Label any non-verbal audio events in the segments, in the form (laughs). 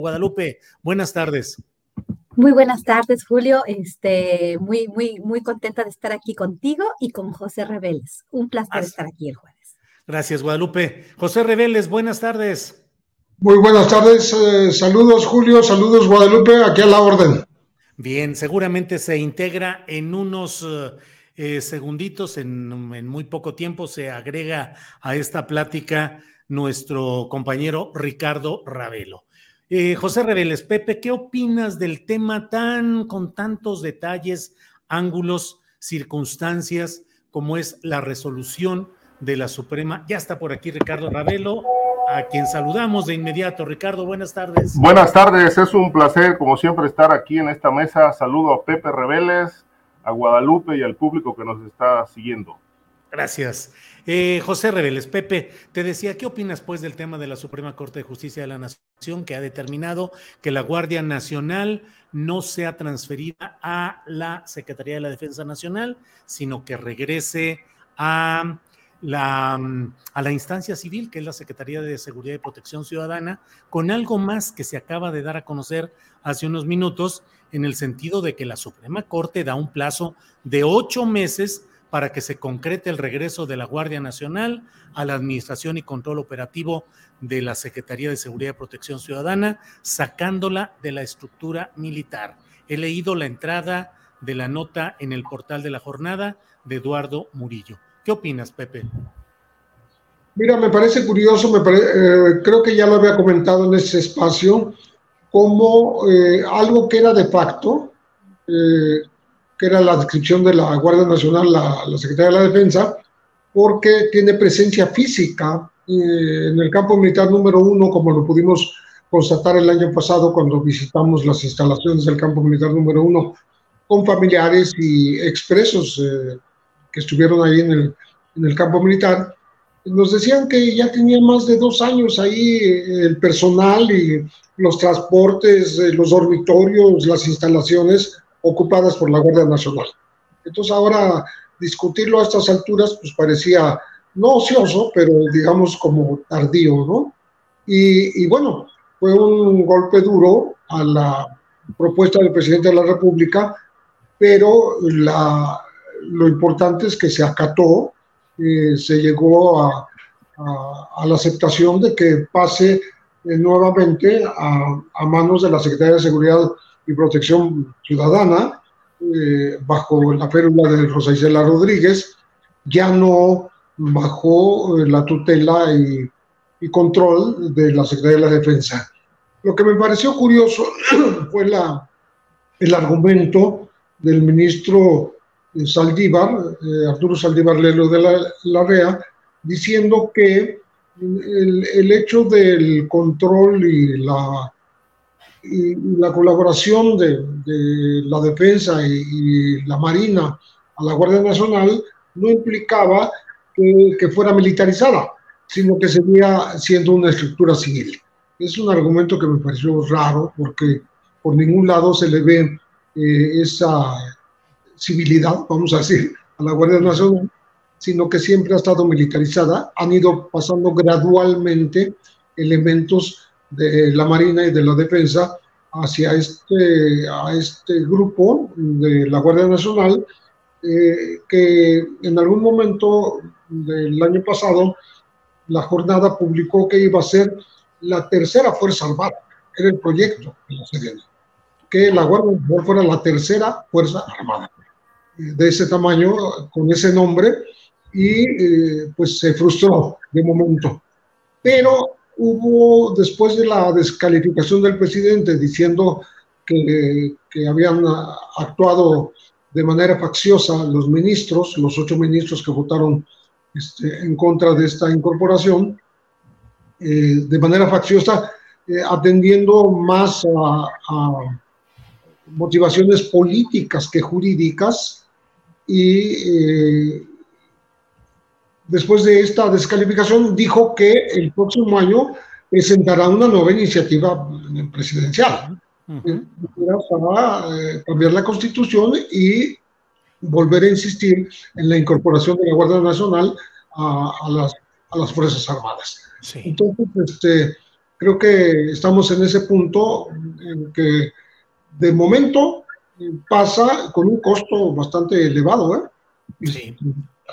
Guadalupe, buenas tardes. Muy buenas tardes, Julio. Este, muy, muy, muy contenta de estar aquí contigo y con José Reveles. Un placer estar aquí el jueves. Gracias, Guadalupe. José Reveles, buenas tardes. Muy buenas tardes, eh, saludos Julio, saludos Guadalupe, aquí a la orden. Bien, seguramente se integra en unos eh, eh, segunditos, en, en muy poco tiempo, se agrega a esta plática nuestro compañero Ricardo Ravelo. Eh, José Reveles, Pepe, ¿qué opinas del tema tan con tantos detalles, ángulos, circunstancias como es la resolución de la Suprema? Ya está por aquí Ricardo Ravelo, a quien saludamos de inmediato. Ricardo, buenas tardes. Buenas tardes, es un placer como siempre estar aquí en esta mesa. Saludo a Pepe Reveles, a Guadalupe y al público que nos está siguiendo. Gracias. Eh, José Reveles, Pepe, te decía, ¿qué opinas pues del tema de la Suprema Corte de Justicia de la Nación que ha determinado que la Guardia Nacional no sea transferida a la Secretaría de la Defensa Nacional, sino que regrese a la, a la instancia civil, que es la Secretaría de Seguridad y Protección Ciudadana, con algo más que se acaba de dar a conocer hace unos minutos, en el sentido de que la Suprema Corte da un plazo de ocho meses para que se concrete el regreso de la Guardia Nacional a la administración y control operativo de la Secretaría de Seguridad y Protección Ciudadana, sacándola de la estructura militar. He leído la entrada de la nota en el portal de la jornada de Eduardo Murillo. ¿Qué opinas, Pepe? Mira, me parece curioso, me eh, creo que ya lo había comentado en ese espacio, como eh, algo que era de facto, eh, que era la descripción de la Guardia Nacional, la, la Secretaría de la Defensa, porque tiene presencia física eh, en el campo militar número uno, como lo pudimos constatar el año pasado cuando visitamos las instalaciones del campo militar número uno con familiares y expresos eh, que estuvieron ahí en el, en el campo militar. Nos decían que ya tenía más de dos años ahí eh, el personal y los transportes, eh, los dormitorios, las instalaciones ocupadas por la Guardia Nacional. Entonces ahora discutirlo a estas alturas pues parecía no ocioso, pero digamos como tardío, ¿no? Y, y bueno, fue un golpe duro a la propuesta del presidente de la República, pero la, lo importante es que se acató, eh, se llegó a, a- a la aceptación de que pase eh, nuevamente a, a manos de la Secretaría de Seguridad y Protección Ciudadana, eh, bajo la férula de Rosa Isela Rodríguez, ya no bajo eh, la tutela y, control de la Secretaría de la Defensa. Lo que me pareció curioso (clears throat) fue la, el argumento del ministro eh, Saldívar, Arturo Saldívar Lelo de la, Larrea, diciendo que el, el hecho del control y la, y la colaboración de, de la defensa y, y la marina a la Guardia Nacional no implicaba que, que fuera militarizada, sino que seguía siendo una estructura civil. Es un argumento que me pareció raro porque por ningún lado se le ve eh, esa civilidad, vamos a decir, a la Guardia Nacional, sino que siempre ha estado militarizada. Han ido pasando gradualmente elementos de la Marina y de la Defensa hacia este, a este grupo de la Guardia Nacional, eh, que en algún momento del año pasado la jornada publicó que iba a ser la tercera Fuerza Armada, era el proyecto que la Guardia Nacional fuera la tercera Fuerza Armada de ese tamaño, con ese nombre, y eh, pues se frustró de momento. Pero hubo, después de la descalificación del presidente diciendo que, habían actuado de manera facciosa los ministros, los ocho ministros que votaron este, en contra de esta incorporación, eh, de manera facciosa, eh, atendiendo más a, motivaciones políticas que jurídicas, y eh, después de esta descalificación dijo que el próximo año presentará una nueva iniciativa presidencial para cambiar la constitución y volver a insistir en la incorporación de la Guardia Nacional a, las, a las, Fuerzas Armadas. Entonces, este, creo que estamos en ese punto en que de momento pasa con un costo bastante elevado ¿eh? sí.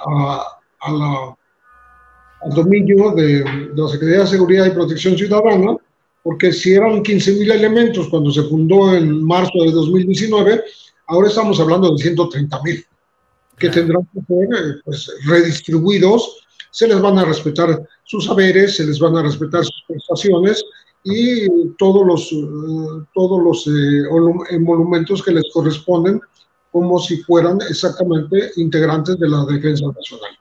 a, a la, al dominio de, de, la Secretaría de Seguridad y Protección Ciudadana, porque si eran 15.000 elementos cuando se fundó en marzo de 2019, Ahora estamos hablando de 130 mil que tendrán que ser eh, pues, redistribuidos, se les van a respetar sus saberes, se les van a respetar sus prestaciones y todos los, eh, todos los eh, monumentos que les corresponden como si fueran exactamente integrantes de la defensa nacional.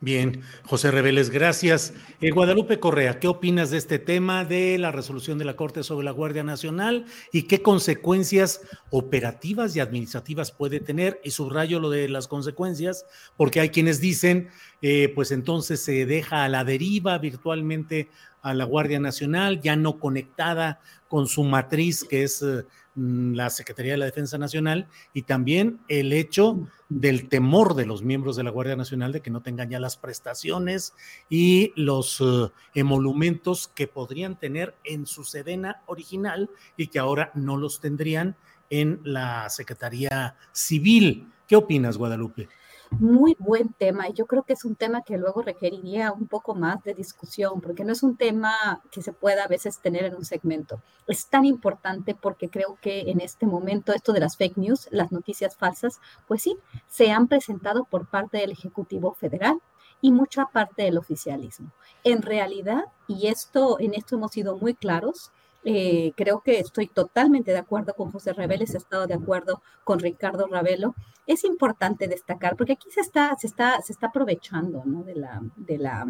Bien, José Reveles, gracias. Eh, Guadalupe Correa, ¿qué opinas de este tema de la resolución de la Corte sobre la Guardia Nacional y qué consecuencias operativas y administrativas puede tener? Y subrayo lo de las consecuencias, porque hay quienes dicen, eh, pues entonces se deja a la deriva virtualmente a la Guardia Nacional, ya no conectada con su matriz, que es eh, la Secretaría de la Defensa Nacional y también el hecho del temor de los miembros de la Guardia Nacional de que no tengan ya las prestaciones y los eh, emolumentos que podrían tener en su sedena original y que ahora no los tendrían en la Secretaría Civil. ¿Qué opinas, Guadalupe? Muy buen tema y yo creo que es un tema que luego requeriría un poco más de discusión porque no es un tema que se pueda a veces tener en un segmento. Es tan importante porque creo que en este momento esto de las fake news, las noticias falsas, pues sí, se han presentado por parte del Ejecutivo Federal y mucha parte del oficialismo. En realidad, y esto en esto hemos sido muy claros, eh, creo que estoy totalmente de acuerdo con José Reveles, he estado de acuerdo con Ricardo Ravelo. Es importante destacar, porque aquí se está, se está, se está aprovechando de, la, de, la,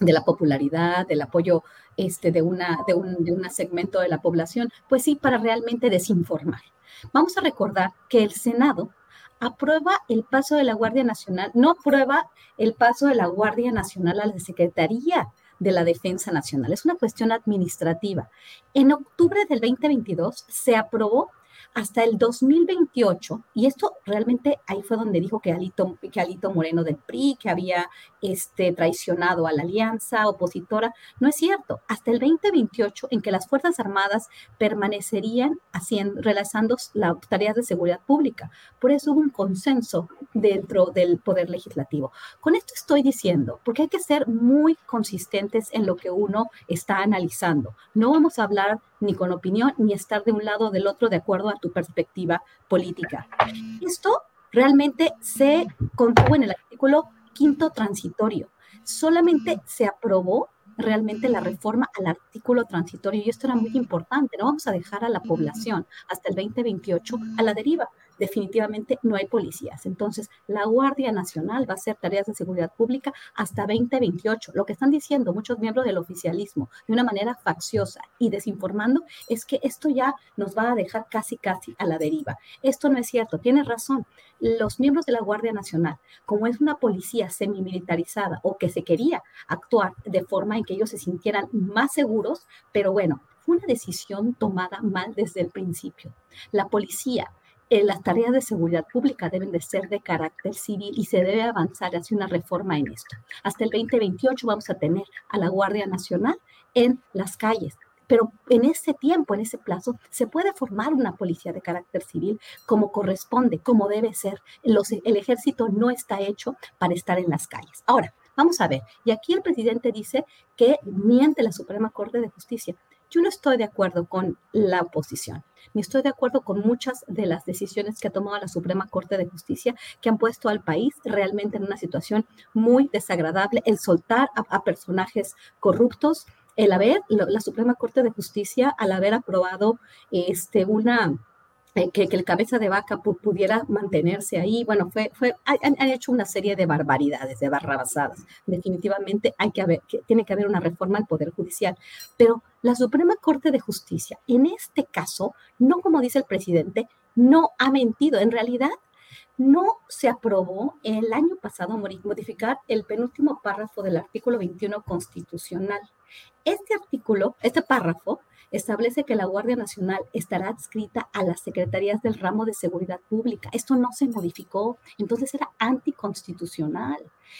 de la popularidad, del apoyo este, de, una, de, un, de un segmento de la población, pues sí, para realmente desinformar. Vamos a recordar que el Senado aprueba el paso de la Guardia Nacional, no aprueba el paso de la Guardia Nacional a la Secretaría de la Defensa Nacional. Es una cuestión administrativa. En octubre del 2022 se aprobó hasta el 2028, y esto realmente ahí fue donde dijo que Alito, que Alito Moreno del PRI, que había este, traicionado a la alianza opositora, no es cierto, hasta el 2028 en que las Fuerzas Armadas permanecerían haciendo, realizando las tareas de seguridad pública. Por eso hubo un consenso dentro del Poder Legislativo. Con esto estoy diciendo, porque hay que ser muy consistentes en lo que uno está analizando. No vamos a hablar ni con opinión, ni estar de un lado o del otro de acuerdo a tu perspectiva política. Esto realmente se contuvo en el artículo quinto transitorio. Solamente se aprobó realmente la reforma al artículo transitorio y esto era muy importante. No vamos a dejar a la población hasta el 2028 a la deriva definitivamente no hay policías. Entonces, la Guardia Nacional va a hacer tareas de seguridad pública hasta 2028. Lo que están diciendo muchos miembros del oficialismo de una manera facciosa y desinformando es que esto ya nos va a dejar casi, casi a la deriva. Esto no es cierto, tiene razón. Los miembros de la Guardia Nacional, como es una policía semimilitarizada o que se quería actuar de forma en que ellos se sintieran más seguros, pero bueno, fue una decisión tomada mal desde el principio. La policía eh, las tareas de seguridad pública deben de ser de carácter civil y se debe avanzar hacia una reforma en esto. Hasta el 2028 vamos a tener a la Guardia Nacional en las calles. Pero en ese tiempo, en ese plazo, se puede formar una policía de carácter civil como corresponde, como debe ser. el ejército no está hecho para estar en las calles. Ahora, vamos a ver. Y aquí el presidente dice que miente la Suprema Corte de Justicia. Yo no estoy de acuerdo con la oposición, ni estoy de acuerdo con muchas de las decisiones que ha tomado la Suprema Corte de Justicia que han puesto al país realmente en una situación muy desagradable, el soltar a, personajes corruptos, el haber, la Suprema Corte de Justicia, al haber aprobado este, una, eh, que, el cabeza de vaca pudiera mantenerse ahí. Bueno, fue, fue, han, hecho una serie de barbaridades, de barrabasadas. Definitivamente hay que haber, que, tiene que haber una reforma al Poder Judicial. Pero la Suprema Corte de Justicia, en este caso, no como dice el presidente, no ha mentido. En realidad, no se aprobó el año pasado modificar el penúltimo párrafo del artículo 21 constitucional. Este artículo, este párrafo, establece que la Guardia Nacional estará adscrita a las secretarías del ramo de seguridad pública. Esto no se modificó, entonces era anticonstitucional.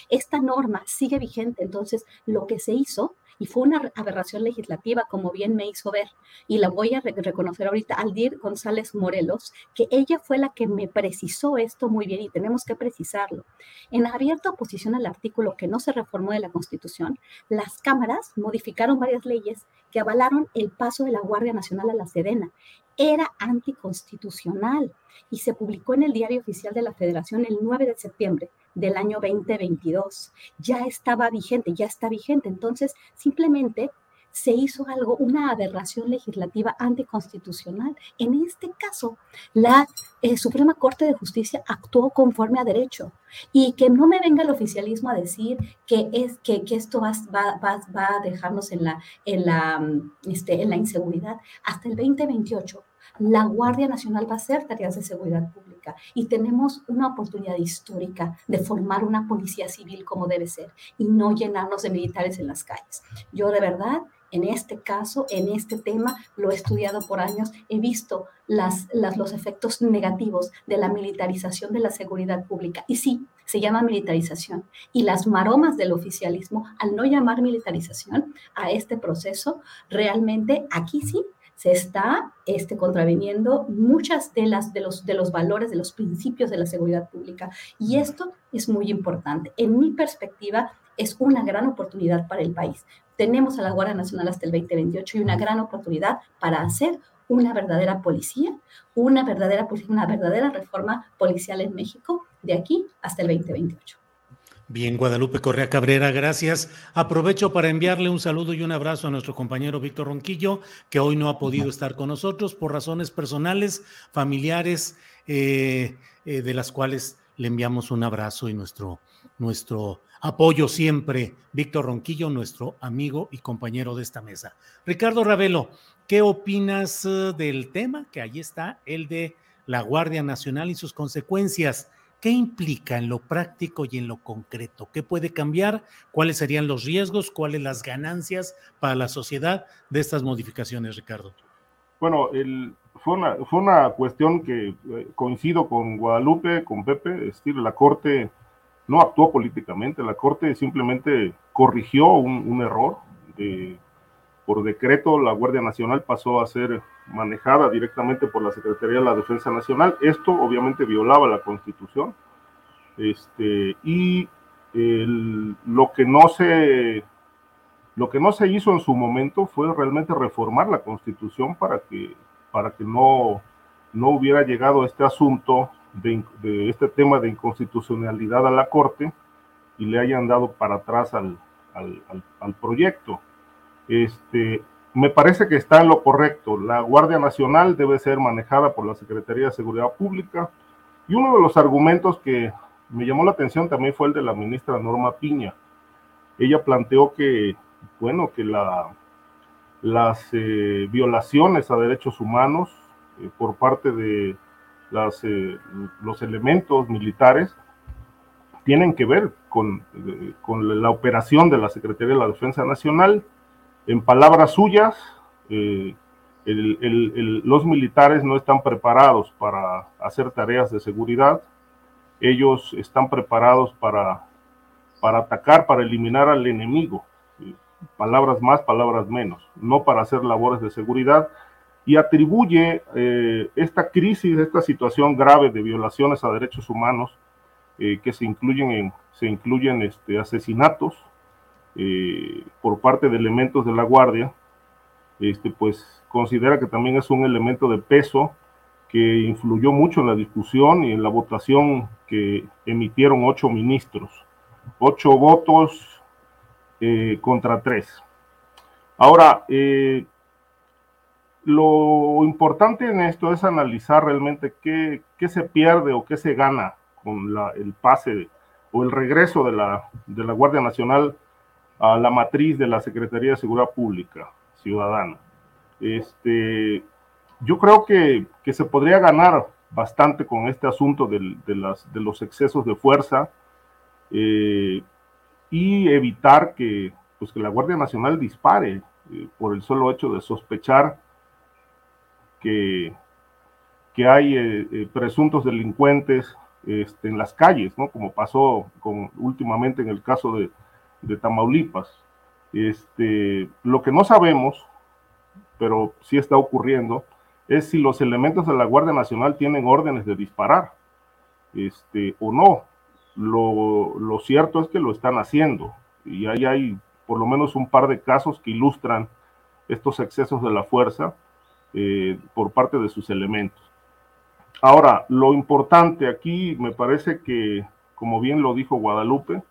Esta norma sigue vigente, entonces lo que se hizo y fue una aberración legislativa, como bien me hizo ver. Y la voy a reconocer ahorita, Aldir González Morelos, que ella fue la que me precisó esto muy bien y tenemos que precisarlo. En abierta oposición al artículo que no se reformó de la Constitución, las cámaras modificaron varias leyes que avalaron el paso de la Guardia Nacional a la Sedena. Era anticonstitucional y se publicó en el Diario Oficial de la Federación el 9 de septiembre del año 2022. Ya estaba vigente, ya está vigente. Entonces, simplemente se hizo algo, una aberración legislativa anticonstitucional. En este caso, la eh, Suprema Corte de Justicia actuó conforme a derecho y que no me venga el oficialismo a decir que, es, que, esto va, va, va, a dejarnos en la, en, la, este, en la inseguridad. Hasta el 2028 la Guardia Nacional va a hacer tareas de seguridad pública y tenemos una oportunidad histórica de formar una policía civil como debe ser y no llenarnos de militares en las calles. Yo de verdad, en este caso, en este tema, lo he estudiado por años, he visto las, los efectos negativos de la militarización de la seguridad pública. Y sí, se llama militarización. Y las maromas del oficialismo, al no llamar militarización a este proceso, realmente aquí sí se está este, contraviniendo muchas de, las, de, los, de los valores, de los principios de la seguridad pública. Y esto es muy importante. En mi perspectiva, es una gran oportunidad para el país. Tenemos a la Guardia Nacional hasta el 2028 y una gran oportunidad para hacer una verdadera policía, una verdadera, una verdadera reforma policial en México de aquí hasta el 2028. Bien, Guadalupe Correa Cabrera, gracias. Aprovecho para enviarle un saludo y un abrazo a nuestro compañero Víctor Ronquillo, que hoy no ha podido estar con nosotros por razones personales, familiares, eh, eh, de las cuales le enviamos un abrazo y nuestro, nuestro apoyo siempre. Víctor Ronquillo, nuestro amigo y compañero de esta mesa. Ricardo Ravelo, ¿qué opinas eh, del tema? Que ahí está, el de la Guardia Nacional y sus consecuencias. ¿Qué implica en lo práctico y en lo concreto? ¿Qué puede cambiar? ¿Cuáles serían los riesgos? ¿Cuáles las ganancias para la sociedad de estas modificaciones, Ricardo? Bueno, fue, una, fue una cuestión que eh, coincido con Guadalupe, con Pepe, es decir, la Corte no actuó políticamente, la Corte simplemente corrigió un, error. por decreto, la Guardia Nacional pasó a ser manejada directamente por la Secretaría de la Defensa Nacional. Esto obviamente violaba la Constitución. Este, y lo que no se lo que no se hizo en su momento fue realmente reformar la Constitución para que para que no no hubiera llegado este asunto de, este tema de inconstitucionalidad a la Corte y le hayan dado para atrás al, al, al proyecto. Este, me parece que está en lo correcto. La Guardia Nacional debe ser manejada por la Secretaría de Seguridad Pública. Y uno de los argumentos que me llamó la atención también fue el de la ministra Norma Piña. Ella planteó que, bueno, que la, las eh, violaciones a derechos humanos eh, por parte de las, eh, los elementos militares tienen que ver con, con la operación de la Secretaría de la Defensa Nacional. En palabras suyas, eh, los militares no están preparados para hacer tareas de seguridad, ellos están preparados para, para atacar, para eliminar al enemigo. palabras más, palabras menos, no para hacer labores de seguridad, y atribuye eh, esta crisis, esta situación grave de violaciones a derechos humanos, eh, que se incluyen, en, se incluyen este, asesinatos eh, por parte de elementos de la Guardia, este, pues considera que también es un elemento de peso que influyó mucho en la discusión y en la votación que emitieron ocho ministros. Ocho votos contra tres. Ahora, lo importante en esto es analizar realmente qué, se pierde o qué se gana con el pase o el regreso de la, Guardia Nacional a la matriz de la Secretaría de Seguridad Pública Ciudadana. Este, yo creo que, se podría ganar bastante con este asunto de los excesos de fuerza eh, y evitar que, pues, que la Guardia Nacional dispare eh, por el solo hecho de sospechar que, hay eh, presuntos delincuentes este, en las calles, ¿no? como pasó últimamente en el caso de, de Tamaulipas. Este, lo que no sabemos, pero sí está ocurriendo, es si los elementos de la Guardia Nacional tienen órdenes de disparar este, o no. Lo, cierto es que lo están haciendo y ahí hay por lo menos un par de casos que ilustran estos excesos de la fuerza eh, por parte de sus elementos. Ahora, lo importante aquí me parece que, como bien lo dijo Guadalupe,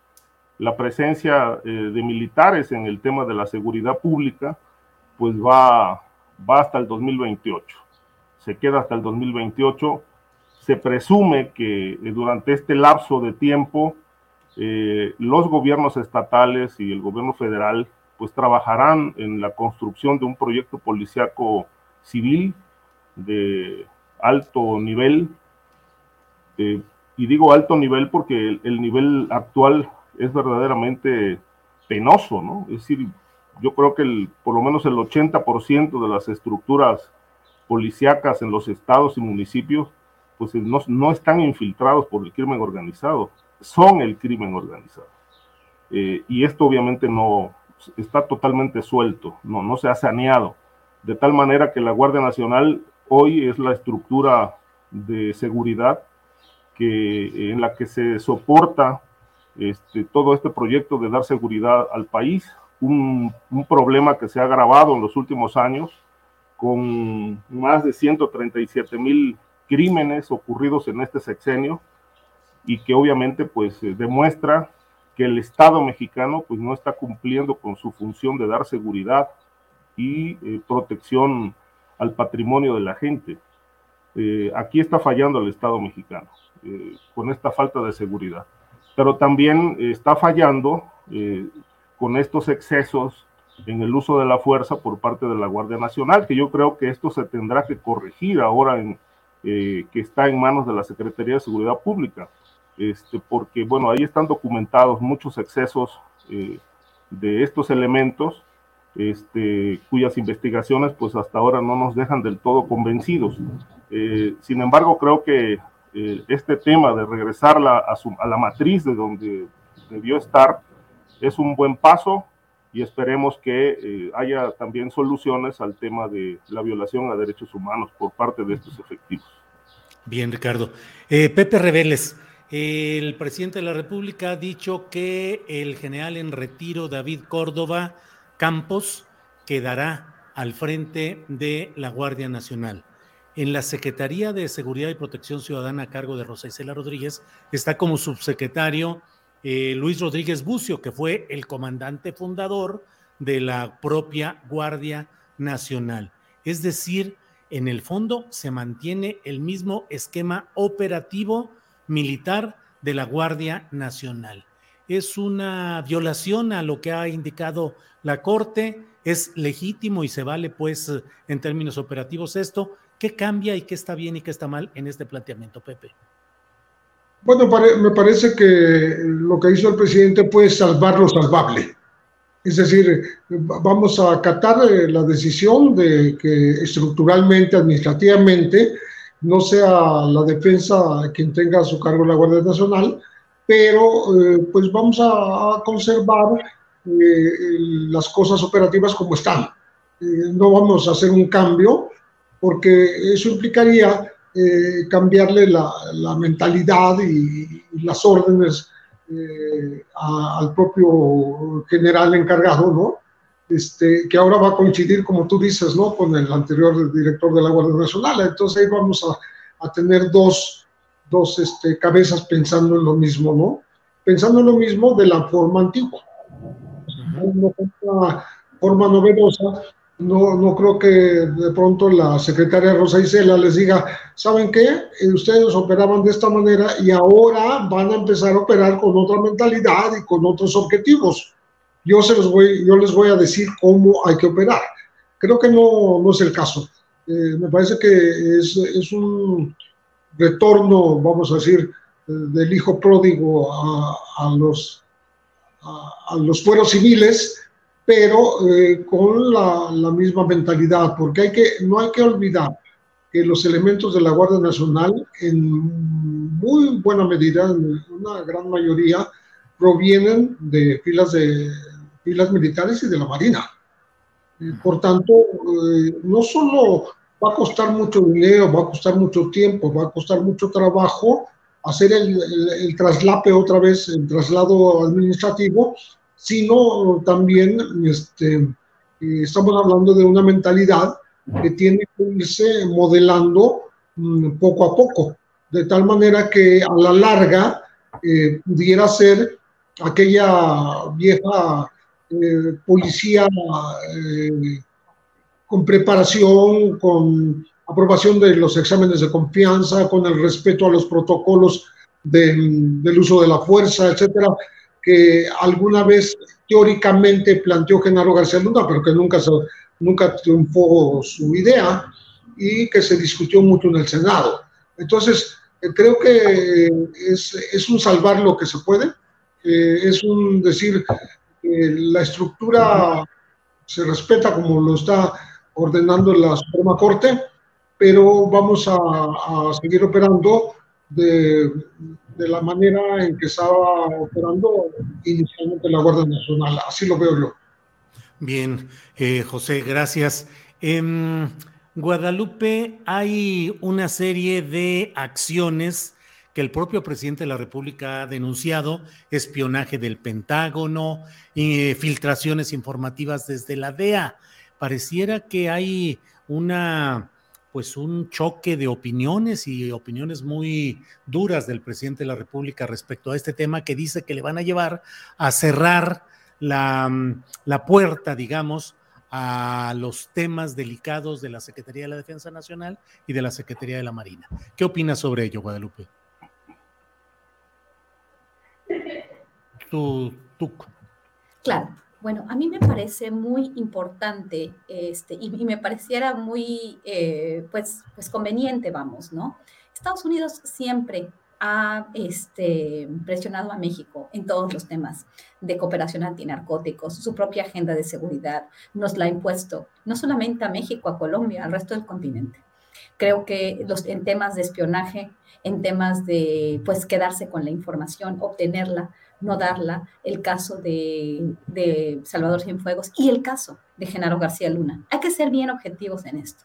la presencia eh, de militares en el tema de la seguridad pública, pues va, va hasta el 2028 se queda hasta el 2028. Se presume que eh, durante este lapso de tiempo los gobiernos estatales y el gobierno federal pues trabajarán en la construcción de un proyecto policiaco civil de alto nivel. Eh, y digo alto nivel porque el, nivel actual es verdaderamente penoso, ¿no? Es decir, yo creo que el, por lo menos el 80% de las estructuras policíacas en los estados y municipios, pues no, no están infiltrados por el crimen organizado, son el crimen organizado. Eh, y esto obviamente no está totalmente suelto, no, no se ha saneado, de tal manera que la Guardia Nacional hoy es la estructura de seguridad que, en la que se soporta este, todo este proyecto de dar seguridad al país, un, un problema que se ha agravado en los últimos años con más de 137 mil crímenes ocurridos en este sexenio y que obviamente pues eh, demuestra que el Estado mexicano pues no está cumpliendo con su función de dar seguridad y eh, protección al patrimonio de la gente. Eh, aquí está fallando el Estado mexicano con esta falta de seguridad, pero también está fallando con estos excesos en el uso de la fuerza por parte de la Guardia Nacional, que yo creo que esto se tendrá que corregir ahora en, eh, que está en manos de la Secretaría de Seguridad Pública, este, porque bueno, ahí están documentados muchos excesos eh, de estos elementos, este, cuyas investigaciones pues hasta ahora no nos dejan del todo convencidos. Eh, sin embargo, creo que este tema de regresarla a, a la matriz de donde debió estar es un buen paso, y esperemos que eh, haya también soluciones al tema de la violación a derechos humanos por parte de estos efectivos. Bien, Ricardo. Eh, Pepe Reveles, el presidente de la República ha dicho que el general en retiro David Córdoba Campos quedará al frente de la Guardia Nacional. En la Secretaría de Seguridad y Protección Ciudadana a cargo de Rosa Isela Rodríguez está como subsecretario eh, Luis Rodríguez Bucio, que fue el comandante fundador de la propia Guardia Nacional. Es decir, en el fondo se mantiene el mismo esquema operativo militar de la Guardia Nacional. Es una violación a lo que ha indicado la Corte, es legítimo y se vale pues en términos operativos esto. ¿Qué cambia y qué está bien y qué está mal en este planteamiento, Pepe? Bueno, me parece que lo que hizo el presidente puede salvar lo salvable. Es decir, vamos a acatar eh, la decisión de que estructuralmente, administrativamente, no sea la defensa quien tenga a su cargo la Guardia Nacional, pero eh, pues vamos a, conservar las cosas operativas como están. no vamos a hacer un cambio porque eso implicaría cambiarle la, la mentalidad y, y, las órdenes al propio general encargado, ¿no? Este, que ahora va a coincidir, como tú dices, ¿no? con el anterior director de la Guardia Nacional. Entonces ahí vamos a, a tener dos, dos este, cabezas pensando en lo mismo, ¿no? Pensando en lo mismo de la forma antigua. No una forma novedosa, no, no creo que de pronto la secretaria Rosa Isela les diga, ¿saben qué? Eh, ustedes operaban de esta manera y ahora van a empezar a operar con otra mentalidad y con otros objetivos yo, se los voy, yo les voy a decir cómo hay que operar. Creo que no, no es el caso. Eh, me parece que es, es, un retorno, vamos a decir, eh, del hijo pródigo a, a los, a, los fueros civiles, pero eh, con la, la, misma mentalidad, porque hay que, no hay que olvidar que los elementos de la Guardia Nacional, en muy buena medida, en una gran mayoría, provienen de filas de filas militares y de la Marina. Por tanto, eh, no solo va a costar mucho dinero, va a costar mucho tiempo, va a costar mucho trabajo hacer el, traslape otra vez, el traslado administrativo, sino también este, eh, estamos hablando de una mentalidad que tiene que irse modelando mm, poco a poco, de tal manera que a la larga eh, pudiera ser aquella vieja eh, policía con preparación, con aprobación de los exámenes de confianza, con el respeto a los protocolos del, del uso de la fuerza, etcétera, que alguna vez teóricamente planteó Genaro García Luna, pero que nunca, nunca triunfó su idea y que se discutió mucho en el Senado. Entonces, eh, creo que es, es, un salvar lo que se puede, es un decir, la estructura se respeta como lo está ordenando la Suprema Corte, pero vamos a, seguir operando de, la manera en que estaba operando inicialmente la Guardia Nacional. Así lo veo yo. Bien, eh, José, gracias. En Guadalupe hay una serie de acciones que el propio presidente de la República ha denunciado, espionaje del Pentágono, eh, filtraciones informativas desde la DEA. Pareciera que hay una pues un choque de opiniones y opiniones muy duras del presidente de la República respecto a este tema que dice que le van a llevar a cerrar la, la puerta, digamos, a los temas delicados de la Secretaría de la Defensa Nacional y de la Secretaría de la Marina. ¿Qué opinas sobre ello, Guadalupe? (laughs) tu, Claro. Bueno, a mí me parece muy importante este, y, me pareciera muy eh, pues, pues conveniente, vamos, ¿no? Estados Unidos siempre ha este, presionado a México en todos los temas de cooperación antinarcóticos, su propia agenda de seguridad nos la ha impuesto, no solamente a México, a Colombia, al resto del continente. Creo que los, en temas de espionaje, en temas de pues quedarse con la información, obtenerla, no darla, el caso de, Salvador Cienfuegos y el caso de Genaro García Luna. Hay que ser bien objetivos en esto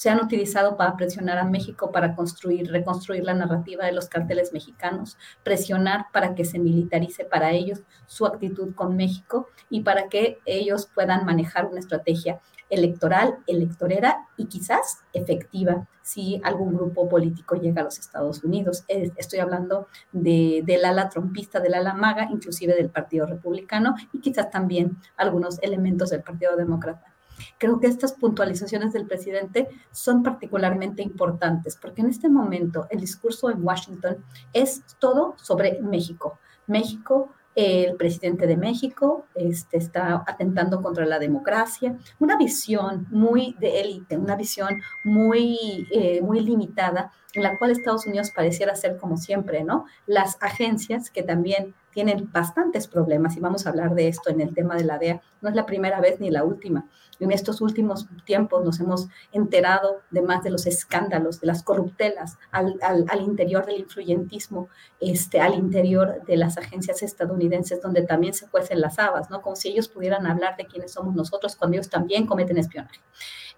se han utilizado para presionar a México para construir, reconstruir la narrativa de los carteles mexicanos, presionar para que se militarice para ellos su actitud con México y para que ellos puedan manejar una estrategia electoral, electorera y quizás efectiva si algún grupo político llega a los Estados Unidos. Estoy hablando de, del ala trompista, del ala maga, inclusive del Partido Republicano y quizás también algunos elementos del Partido Demócrata. Creo que estas puntualizaciones del presidente son particularmente importantes porque en este momento el discurso en Washington es todo sobre México. México el presidente de México este, está atentando contra la democracia, una visión muy de élite, una visión muy, eh, muy limitada, en la cual Estados Unidos pareciera ser como siempre, ¿no? Las agencias que también tienen bastantes problemas y vamos a hablar de esto en el tema de la DEA. No es la primera vez ni la última. En estos últimos tiempos nos hemos enterado de más de los escándalos, de las corruptelas al, al, interior del influyentismo, este, al interior de las agencias estadounidenses, donde también se cuecen las habas, ¿no? Como si ellos pudieran hablar de quiénes somos nosotros cuando ellos también cometen espionaje.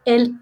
El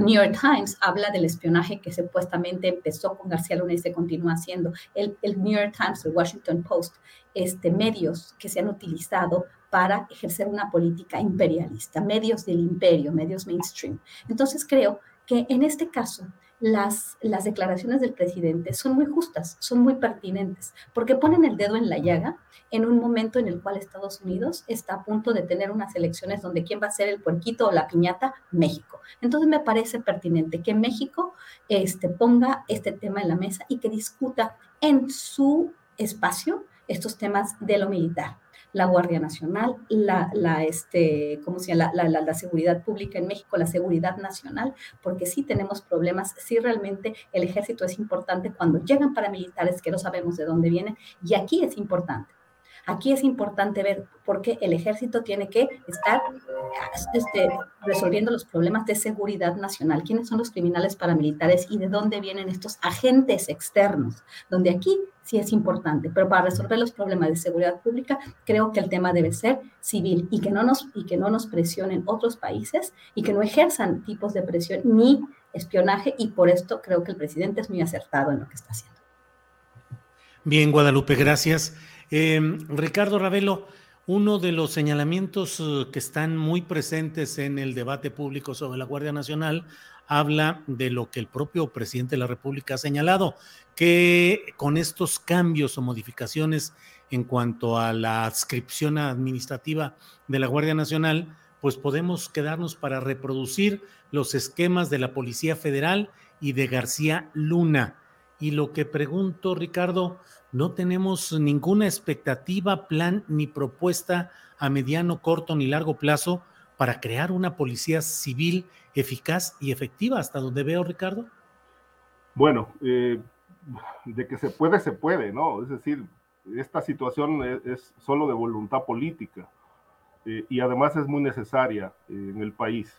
New York Times habla del espionaje que supuestamente empezó con García Luna y se continúa haciendo. El, New York Times, el Washington Post, este, medios que se han utilizado para ejercer una política imperialista, medios del imperio, medios mainstream. Entonces creo que en este caso las, las declaraciones del presidente son muy justas, son muy pertinentes, porque ponen el dedo en la llaga en un momento en el cual Estados Unidos está a punto de tener unas elecciones donde quién va a ser el puerquito o la piñata, México. Entonces me parece pertinente que México este, ponga este tema en la mesa y que discuta en su espacio estos temas de lo militar la Guardia Nacional, la, la, este, ¿cómo se llama? La, la, la, seguridad pública en México, la seguridad nacional, porque sí tenemos problemas, sí realmente el ejército es importante cuando llegan paramilitares que no sabemos de dónde vienen, y aquí es importante. Aquí es importante ver por qué el ejército tiene que estar este, resolviendo los problemas de seguridad nacional, quiénes son los criminales paramilitares y de dónde vienen estos agentes externos, donde aquí sí es importante, pero para resolver los problemas de seguridad pública creo que el tema debe ser civil y que no nos, y que no nos presionen otros países y que no ejerzan tipos de presión ni espionaje y por esto creo que el presidente es muy acertado en lo que está haciendo. Bien, Guadalupe, gracias. Em, Ricardo Ravelo, uno de los señalamientos eh, que están muy presentes en el debate público sobre la Guardia Nacional habla de lo que el propio presidente de la República ha señalado, que con estos cambios o modificaciones en cuanto a la adscripción administrativa de la Guardia Nacional, pues podemos quedarnos para reproducir los esquemas de la Policía Federal y de García Luna. Y lo que pregunto, Ricardo, no tenemos ninguna expectativa, plan ni propuesta a mediano, corto ni largo plazo para crear una policía civil eficaz y efectiva, hasta donde veo, Ricardo. Bueno, eh, de que se puede, se puede, ¿no? Es decir, esta situación es, solo de voluntad política eh, y además es muy necesaria eh, en el país.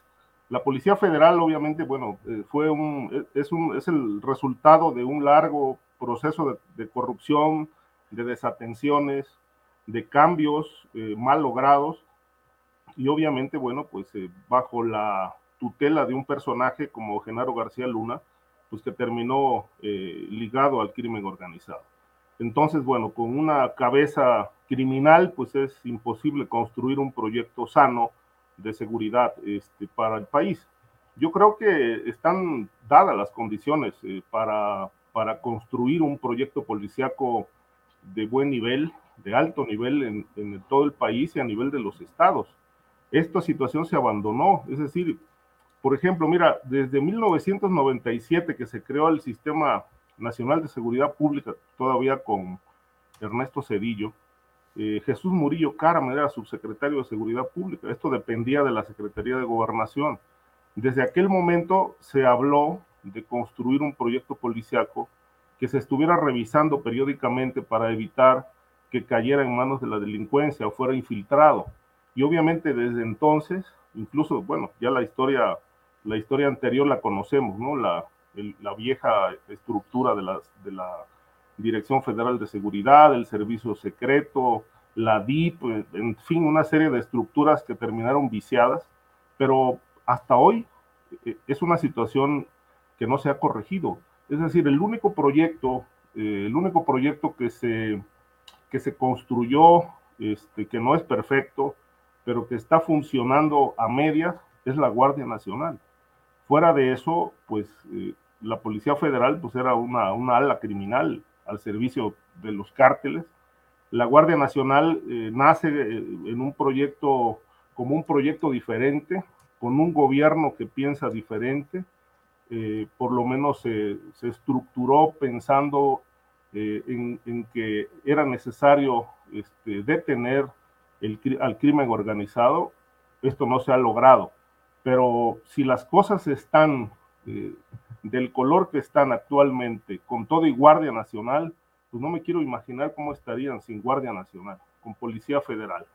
La Policía Federal, obviamente, bueno, fue un, es, un, es el resultado de un largo proceso de, corrupción, de desatenciones, de cambios mal logrados y obviamente, bueno, pues eh, bajo la tutela de un personaje como Genaro García Luna, pues que terminó eh, ligado al crimen organizado. Entonces, bueno, con una cabeza criminal, pues es imposible construir un proyecto sano de seguridad este, para el país. Yo creo que están dadas las condiciones para para construir un proyecto policíaco de buen nivel, de alto nivel en, todo el país y a nivel de los estados. Esta situación se abandonó, es decir, por ejemplo, mira, desde 1997 que se creó el Sistema Nacional de Seguridad Pública, todavía con Ernesto Cedillo, eh, Jesús Murillo Carmen era subsecretario de Seguridad Pública. Esto dependía de la Secretaría de Gobernación. Desde aquel momento se habló de construir un proyecto policiaco que se estuviera revisando periódicamente para evitar que cayera en manos de la delincuencia o fuera infiltrado. Y obviamente desde entonces, incluso, bueno, ya la historia, la historia anterior la conocemos, ¿no? La, la vieja estructura de, las, de la Dirección Federal de Seguridad, el Servicio Secreto, la DIP, en fin, una serie de estructuras que terminaron viciadas, pero hasta hoy eh, es una situación que no se ha corregido. Es decir, el único proyecto, eh, el único proyecto que se, que se construyó, este, que no es perfecto, pero que está funcionando a medias, es la Guardia Nacional. Fuera de eso, pues eh, la Policía Federal pues era una, una ala criminal al servicio de los cárteles. La Guardia Nacional eh, nace en un proyecto como un proyecto diferente, con un gobierno que piensa diferente, eh, por lo menos se, estructuró pensando eh, en, que era necesario este, detener al crimen organizado. Esto no se ha logrado, pero si las cosas están eh, del color que están actualmente, con todo y Guardia Nacional, pues no me quiero imaginar cómo estarían sin Guardia Nacional, con Policía Federal.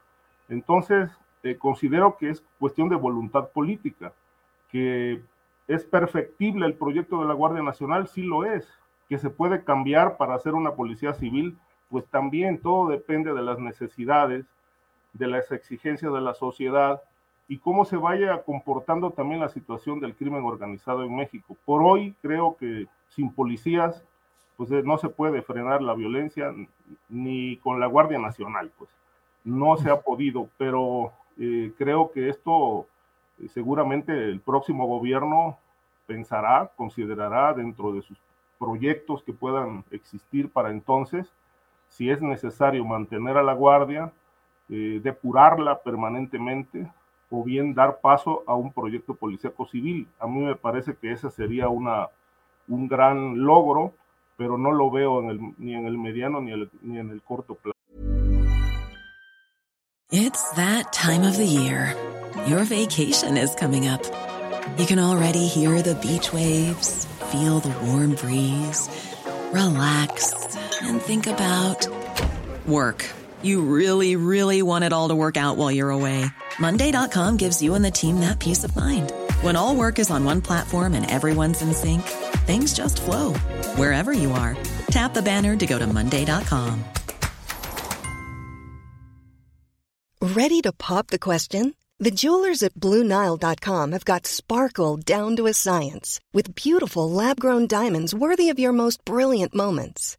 Entonces, eh, considero que es cuestión de voluntad política, que es perfectible el proyecto de la Guardia Nacional, sí lo es, que se puede cambiar para hacer una policía civil, pues también todo depende de las necesidades, de las exigencias de la sociedad y cómo se vaya comportando también la situación del crimen organizado en México. Por hoy creo que sin policías pues eh, no se puede frenar la violencia ni con la Guardia Nacional, pues no se ha podido, pero eh, creo que esto eh, seguramente el próximo gobierno pensará, considerará dentro de sus proyectos que puedan existir para entonces, si es necesario mantener a la Guardia, depurarla permanentemente, o bien dar paso a un proyecto policíaco civil. A mí me parece que ese sería una, un gran logro, pero no lo veo en el, ni en el mediano ni en el corto plazo. It's that time of the year. Your vacation is coming up. You can already hear the beach waves, feel the warm breeze, relax, and think about work. You really, really want it all to work out while you're away. Monday.com gives you and the team that peace of mind. When all work is on one platform and everyone's in sync, things just flow wherever you are. Tap the banner to go to Monday.com. Ready to pop the question? The jewelers at Bluenile.com have got sparkle down to a science with beautiful lab grown diamonds worthy of your most brilliant moments.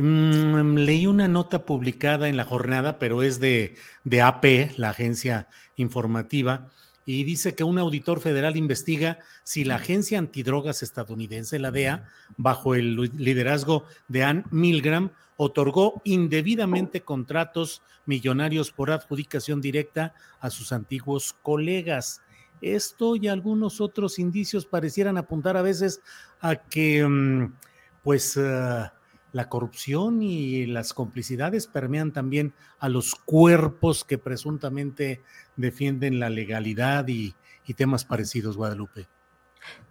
Mm, leí una nota publicada en la jornada, pero es de, de AP, la agencia informativa, y dice que un auditor federal investiga si la agencia antidrogas estadounidense, la DEA, bajo el liderazgo de Ann Milgram, otorgó indebidamente contratos millonarios por adjudicación directa a sus antiguos colegas. Esto y algunos otros indicios parecieran apuntar a veces a que, mm, pues, uh, la corrupción y las complicidades permean también a los cuerpos que presuntamente defienden la legalidad y, temas parecidos, Guadalupe.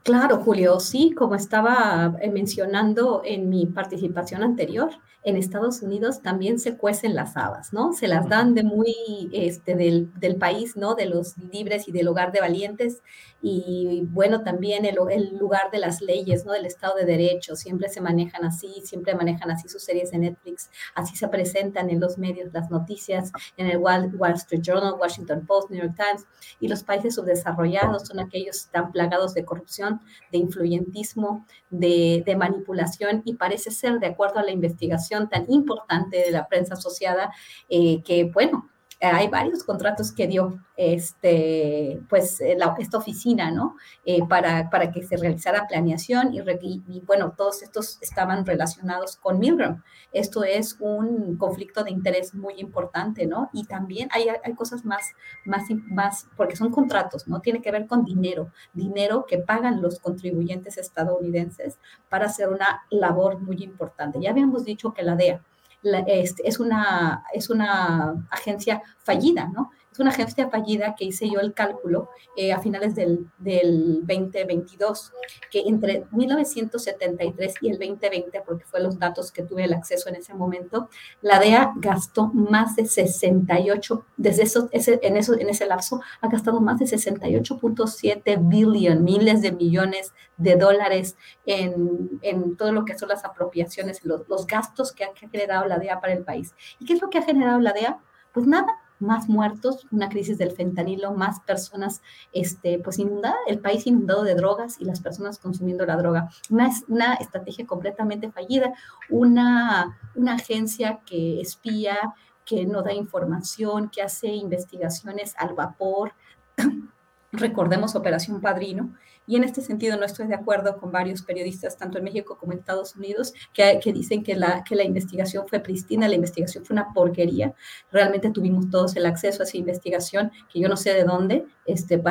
Claro, Julio, sí, como estaba eh, mencionando en mi participación anterior, en Estados Unidos también se cuecen las habas, ¿no? Se las dan de muy, este, del, del país, ¿no? De los libres y del hogar de valientes y bueno, también el, el, lugar de las leyes, ¿no? Del Estado de Derecho, siempre se manejan así, siempre manejan así sus series de Netflix, así se presentan en los medios las noticias, en el Wall, Wall Street Journal, Washington Post, New York Times, y los países subdesarrollados son aquellos que están plagados de corrupción, de influyentismo, de, de manipulación, y parece ser, de acuerdo a la investigación tan importante de la prensa asociada, eh, que, bueno, hay varios contratos que dio este, pues, eh, esta oficina, ¿no? Eh, para, para que se realizara planeación y, y, bueno, todos estos estaban relacionados con Milgram. Esto es un conflicto de interés muy importante, ¿no? Y también hay, hay cosas más, más, más, porque son contratos, ¿no? Tiene que ver con dinero, dinero que pagan los contribuyentes estadounidenses para hacer una labor muy importante. Ya habíamos dicho que la DEA, este, es, una, es una agencia fallida, ¿no? Es una agencia fallida que hice yo el cálculo eh, a finales del, del 2022, que entre 1973 y el 2020, porque fue los datos que tuve el acceso en ese momento, la DEA gastó más de 68, desde eso, ese, en, eso, en ese lapso, ha gastado más de 68.7 billion, miles de millones de dólares en, en, todo lo que son las apropiaciones, los, los gastos que ha generado la DEA para el país. ¿Y qué es lo que ha generado la DEA? Pues nada, más muertos, una crisis del fentanilo, más personas, este, pues inundada, el país inundado de drogas y las personas consumiendo la droga. Una, una estrategia completamente fallida, una, una agencia que espía, que no da información, que hace investigaciones al vapor. (coughs) Recordemos Operación Padrino, Y en este sentido no estoy de acuerdo con varios periodistas, tanto en México como en Estados Unidos, que, dicen que la, que la investigación fue pristina, la investigación fue una porquería. Realmente tuvimos todos el acceso a esa investigación, que yo no sé de dónde, este,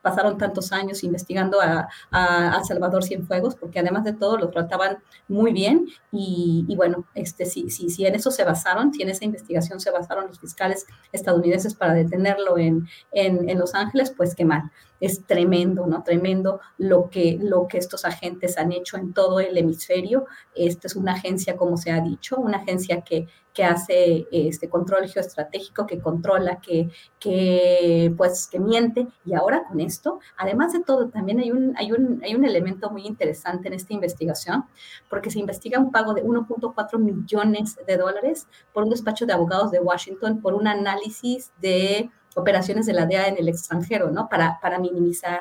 pasaron tantos años investigando a, a, Salvador Cienfuegos, porque además de todo lo trataban muy bien y, y bueno, este, si, si, si en eso se basaron, si en esa investigación se basaron los fiscales estadounidenses para detenerlo en, en, en Los Ángeles, pues qué mal es tremendo, ¿no? Tremendo lo que, lo que estos agentes han hecho en todo el hemisferio. Esta es una agencia, como se ha dicho, una agencia que, que hace este control geoestratégico, que controla, que, que, pues, que miente. Y ahora con esto, además de todo, también hay un, hay, un, hay un elemento muy interesante en esta investigación, porque se investiga un pago de 1.4 millones de dólares por un despacho de abogados de Washington por un análisis de operaciones de la DEA en el extranjero, ¿no? Para, para minimizar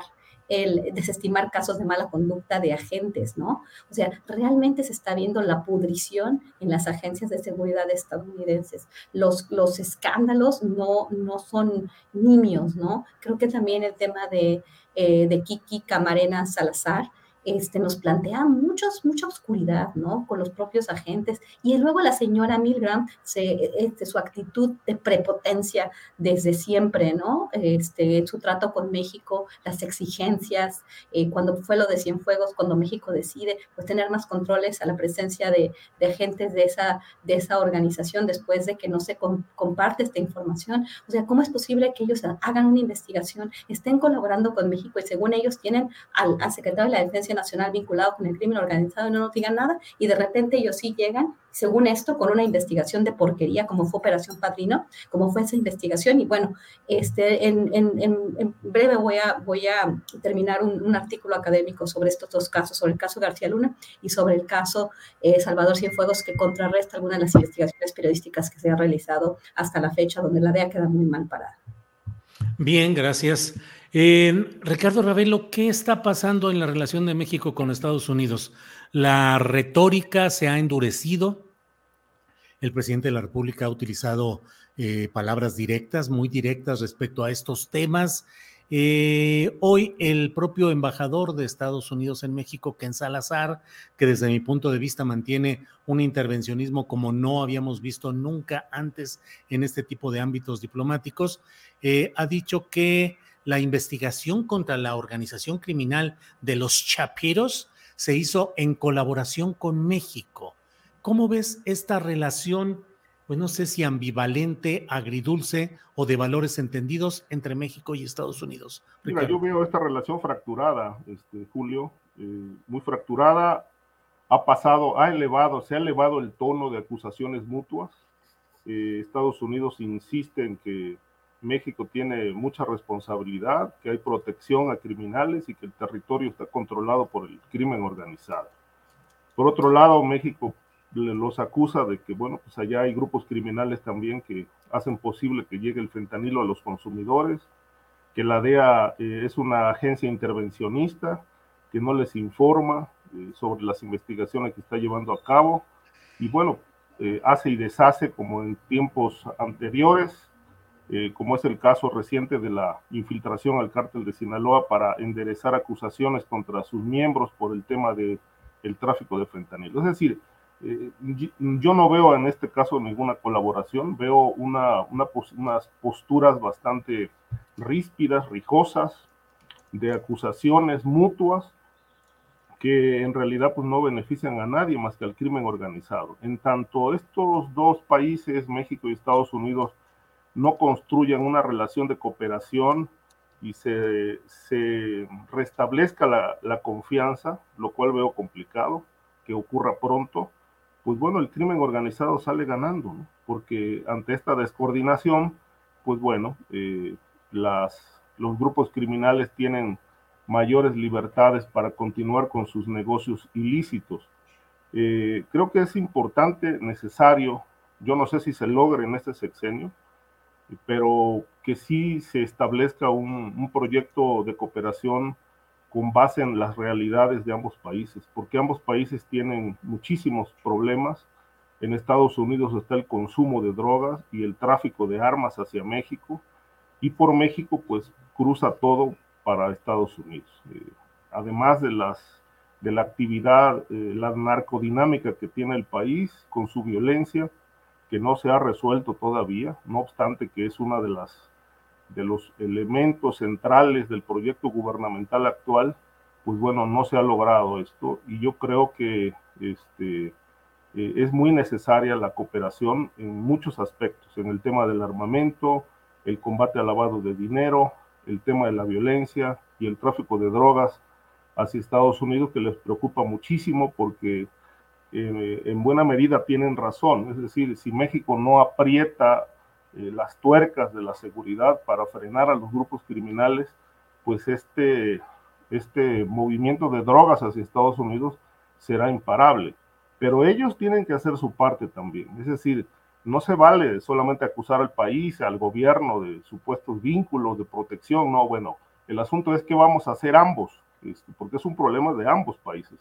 el desestimar casos de mala conducta de agentes, ¿no? O sea, realmente se está viendo la pudrición en las agencias de seguridad estadounidenses. Los, los escándalos no, no son nimios, ¿no? Creo que también el tema de, eh, de Kiki Camarena Salazar, este, nos plantea muchos, mucha oscuridad, ¿no? Con los propios agentes. Y luego la señora Milgram, se, este, su actitud de prepotencia desde siempre, ¿no? Este, su trato con México, las exigencias, eh, cuando fue lo de Cienfuegos, cuando México decide, pues, tener más controles a la presencia de, de agentes de esa, de esa organización después de que no se comparte esta información. O sea, ¿cómo es posible que ellos hagan una investigación, estén colaborando con México y según ellos tienen al, al secretario de la Defensa Nacional vinculado con el crimen organizado y no nos digan nada, y de repente ellos sí llegan, según esto, con una investigación de porquería, como fue Operación Padrino, como fue esa investigación, y bueno, este, en, en, en breve voy a, voy a terminar un, un, artículo académico sobre estos dos casos, sobre el caso García Luna y sobre el caso eh, Salvador Cienfuegos, que contrarresta algunas de las investigaciones periodísticas que se han realizado hasta la fecha, donde la DEA queda muy mal parada. Bien, gracias. Eh, Ricardo Ravelo, ¿qué está pasando en la relación de México con Estados Unidos? La retórica se ha endurecido. El presidente de la República ha utilizado eh, palabras directas, muy directas respecto a estos temas. Eh, hoy el propio embajador de Estados Unidos en México, Ken Salazar, que desde mi punto de vista mantiene un intervencionismo como no habíamos visto nunca antes en este tipo de ámbitos diplomáticos, eh, ha dicho que la investigación contra la organización criminal de los Chapiros se hizo en colaboración con México. ¿Cómo ves esta relación, pues no sé si ambivalente, agridulce o de valores entendidos entre México y Estados Unidos? Mira, yo veo esta relación fracturada, este, Julio, eh, muy fracturada. Ha pasado, ha elevado, se ha elevado el tono de acusaciones mutuas. Eh, Estados Unidos insiste en que México tiene mucha responsabilidad, que hay protección a criminales y que el territorio está controlado por el crimen organizado. Por otro lado, México los acusa de que, bueno, pues allá hay grupos criminales también que hacen posible que llegue el fentanilo a los consumidores, que la DEA eh, es una agencia intervencionista, que no les informa eh, sobre las investigaciones que está llevando a cabo, y bueno, eh, hace y deshace como en tiempos anteriores, eh, como es el caso reciente de la infiltración al cártel de Sinaloa para enderezar acusaciones contra sus miembros por el tema del el tráfico de fentanilo. Es decir, eh, yo no veo en este caso ninguna colaboración, veo una, una, unas posturas bastante ríspidas, rijosas, de acusaciones mutuas que en realidad pues no benefician a nadie más que al crimen organizado. En tanto estos dos países, México y Estados Unidos, no construyan una relación de cooperación y se, restablezca la, confianza, lo cual veo complicado que ocurra pronto, pues bueno, el crimen organizado sale ganando, porque ante esta descoordinación, pues bueno, eh, los grupos criminales tienen mayores libertades para continuar con sus negocios ilícitos. Eh, creo que es importante, necesario, yo no sé si se logra en este sexenio, pero que sí se establezca un, proyecto de cooperación con base en las realidades de ambos países, porque ambos países tienen muchísimos problemas. En Estados Unidos está el consumo de drogas y el tráfico de armas hacia México, y por México pues cruza todo para Estados Unidos. Eh, además de las de la actividad, eh, la narcodinámica que tiene el país con su violencia, que no se ha resuelto todavía, no obstante que es una de las de los elementos centrales del proyecto gubernamental actual, pues bueno, no se ha logrado esto. Y yo creo que este, eh, es muy necesaria la cooperación en muchos aspectos, en el tema del armamento, el combate al lavado de dinero, el tema de la violencia y el tráfico de drogas hacia Estados Unidos, que les preocupa muchísimo porque eh, en buena medida tienen razón. Es decir, si México no aprieta eh, las tuercas de la seguridad para frenar a los grupos criminales, pues este, este movimiento de drogas hacia Estados Unidos será imparable. Pero ellos tienen que hacer su parte también. Es decir, no se vale solamente acusar al país, al gobierno de supuestos vínculos de protección. No, bueno, el asunto es que vamos a hacer ambos, este, porque es un problema de ambos países.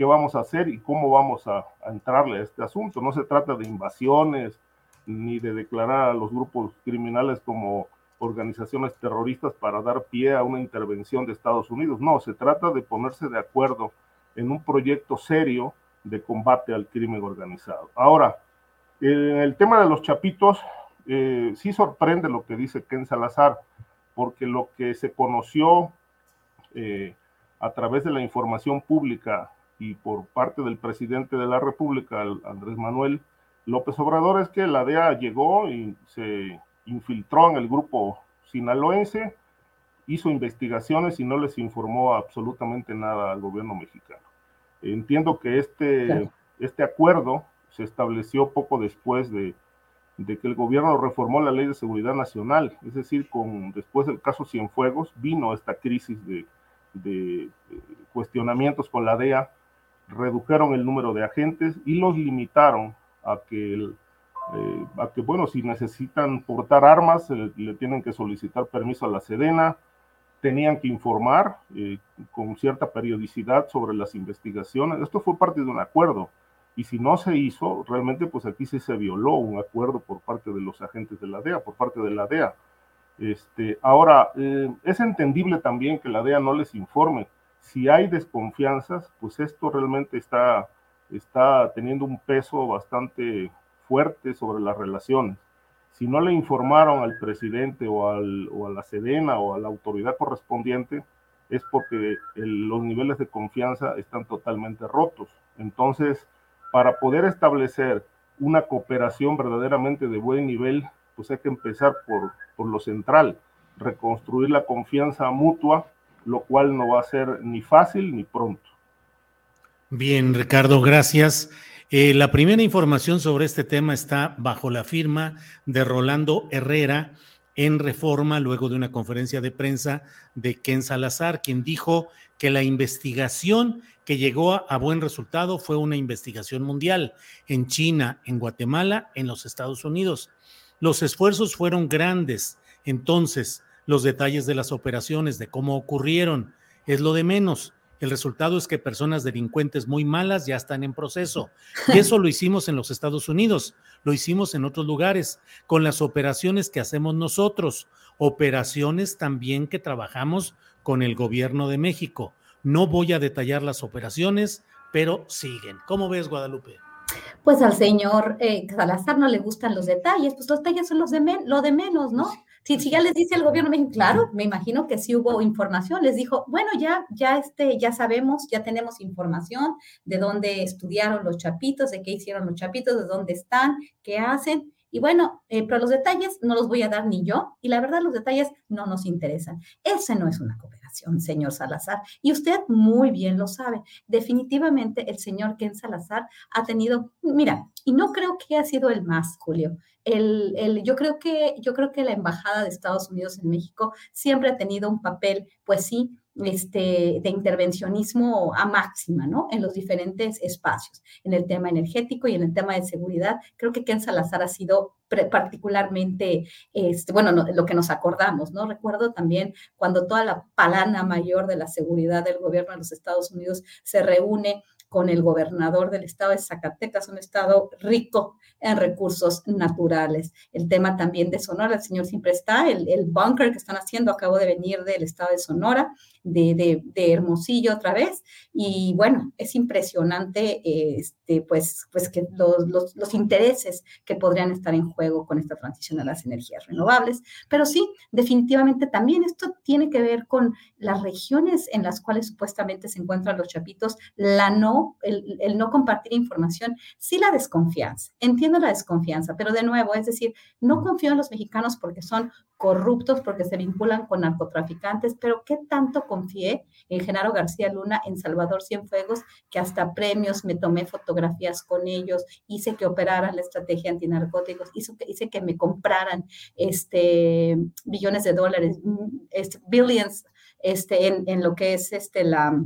¿Qué vamos a hacer y cómo vamos a, a entrarle a este asunto? No se trata de invasiones ni de declarar a los grupos criminales como organizaciones terroristas para dar pie a una intervención de Estados Unidos. No, se trata de ponerse de acuerdo en un proyecto serio de combate al crimen organizado. Ahora, el tema de los chapitos, eh, sí sorprende lo que dice Ken Salazar, porque lo que se conoció eh, a través de la información pública y por parte del presidente de la República, Andrés Manuel López Obrador, es que la DEA llegó y se infiltró en el grupo sinaloense, hizo investigaciones y no les informó absolutamente nada al gobierno mexicano. Entiendo que este, este acuerdo se estableció poco después de, de, que el gobierno reformó la ley de seguridad nacional, es decir, con, después del caso Cienfuegos vino esta crisis de, de, cuestionamientos con la DEA, redujeron el número de agentes y los limitaron a que, eh, a que bueno, si necesitan portar armas, eh, le tienen que solicitar permiso a la Sedena, tenían que informar eh, con cierta periodicidad sobre las investigaciones. Esto fue parte de un acuerdo y si no se hizo, realmente pues aquí sí se violó un acuerdo por parte de los agentes de la DEA, por parte de la DEA. Este, ahora, eh, es entendible también que la DEA no les informe. Si hay desconfianzas, pues esto realmente está, está teniendo un peso bastante fuerte sobre las relaciones. Si no le informaron al presidente o, al, o a la Sedena o a la autoridad correspondiente, es porque los niveles de confianza están totalmente rotos. Entonces, para poder establecer una cooperación verdaderamente de buen nivel, pues hay que empezar por, por lo central, reconstruir la confianza mutua, lo cual no va a ser ni fácil ni pronto. Bien, Ricardo, gracias. Eh, la primera información sobre este tema está bajo la firma de Rolando Herrera en Reforma, luego de una conferencia de prensa de Ken Salazar, quien dijo que la investigación que llegó a, buen resultado fue una investigación mundial en China, en Guatemala, en los Estados Unidos. Los esfuerzos fueron grandes. Entonces, los detalles de las operaciones, de cómo ocurrieron, es lo de menos. El resultado es que personas delincuentes muy malas ya están en proceso. Y eso lo hicimos en los Estados Unidos, lo hicimos en otros lugares, con las operaciones que hacemos nosotros, operaciones también que trabajamos con el gobierno de México. No voy a detallar las operaciones, pero siguen. ¿Cómo ves, Guadalupe? Pues al señor eh, Salazar no le gustan los detalles, pues los detalles son los de lo de menos, ¿no? Si, ya les dice el gobierno México, claro, me imagino que sí hubo información, les dijo, bueno, ya, ya, este, ya sabemos, ya tenemos información de dónde estudiaron los chapitos, de qué hicieron los chapitos, de dónde están, qué hacen, y bueno, eh, pero los detalles no los voy a dar ni yo, y la verdad los detalles no nos interesan. Ese no es una cooperación, señor Salazar, y usted muy bien lo sabe. Definitivamente el señor Ken Salazar ha tenido, mira, y no creo que haya sido el más, Julio. El, el, yo, creo que, yo creo que la Embajada de Estados Unidos en México siempre ha tenido un papel, pues sí, este, de intervencionismo a máxima, ¿no? En los diferentes espacios, en el tema energético y en el tema de seguridad. Creo que Ken Salazar ha sido particularmente, este, bueno, lo que nos acordamos, ¿no? Recuerdo también cuando toda la palana mayor de la seguridad del gobierno de los Estados Unidos se reúne con el gobernador del estado de Zacatecas, un estado rico en recursos naturales. El tema también de Sonora, el señor siempre está, el, el bunker que están haciendo, acabo de venir del estado de Sonora, de, Hermosillo otra vez. Y bueno, es impresionante este, pues, pues que los, los, intereses que podrían estar en juego con esta transición a las energías renovables. Pero sí, definitivamente también esto tiene que ver con las regiones en las cuales supuestamente se encuentran los chapitos, la no, el, el no compartir información, sí la desconfianza. Entiendo la desconfianza, pero de nuevo, es decir, no confío en los mexicanos porque son corruptos, porque se vinculan con narcotraficantes, pero ¿qué tanto confié en Genaro García Luna, en Salvador Cienfuegos, que hasta premios me tomé fotografías con ellos, hice que operaran la estrategia antinarcóticos, hizo que, hice que me compraran este, billones de dólares, mm, este, billions este, en, en lo que es este, la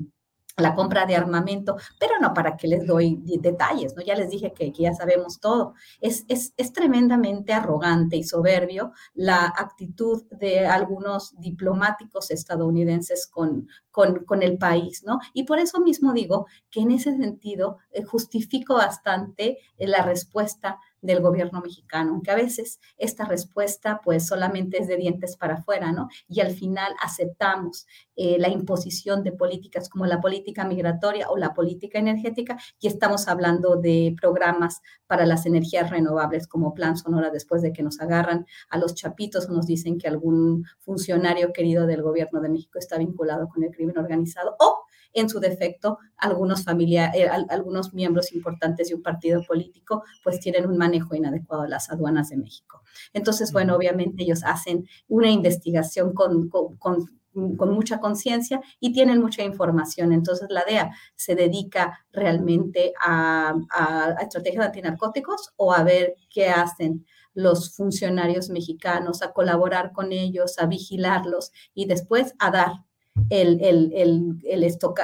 la compra de armamento, pero no para que les doy detalles, ¿no? Ya les dije que, ya sabemos todo. Es, es, es, tremendamente arrogante y soberbio la actitud de algunos diplomáticos estadounidenses con, con, con el país, ¿no? Y por eso mismo digo que en ese sentido eh, justifico bastante eh, la respuesta del gobierno mexicano, aunque a veces esta respuesta pues solamente es de dientes para afuera, ¿no? Y al final aceptamos eh, la imposición de políticas como la política migratoria o la política energética y estamos hablando de programas para las energías renovables como Plan Sonora después de que nos agarran a los chapitos o nos dicen que algún funcionario querido del gobierno de México está vinculado con el crimen organizado o en su defecto, algunos, familia, eh, algunos miembros importantes de un partido político pues tienen un manejo inadecuado de las aduanas de México. Entonces, bueno, obviamente ellos hacen una investigación con, con, mucha conciencia y tienen mucha información. Entonces, la DEA se dedica realmente a, a, a estrategias de antinarcóticos o a ver qué hacen los funcionarios mexicanos, a colaborar con ellos, a vigilarlos y después a dar el, el, el,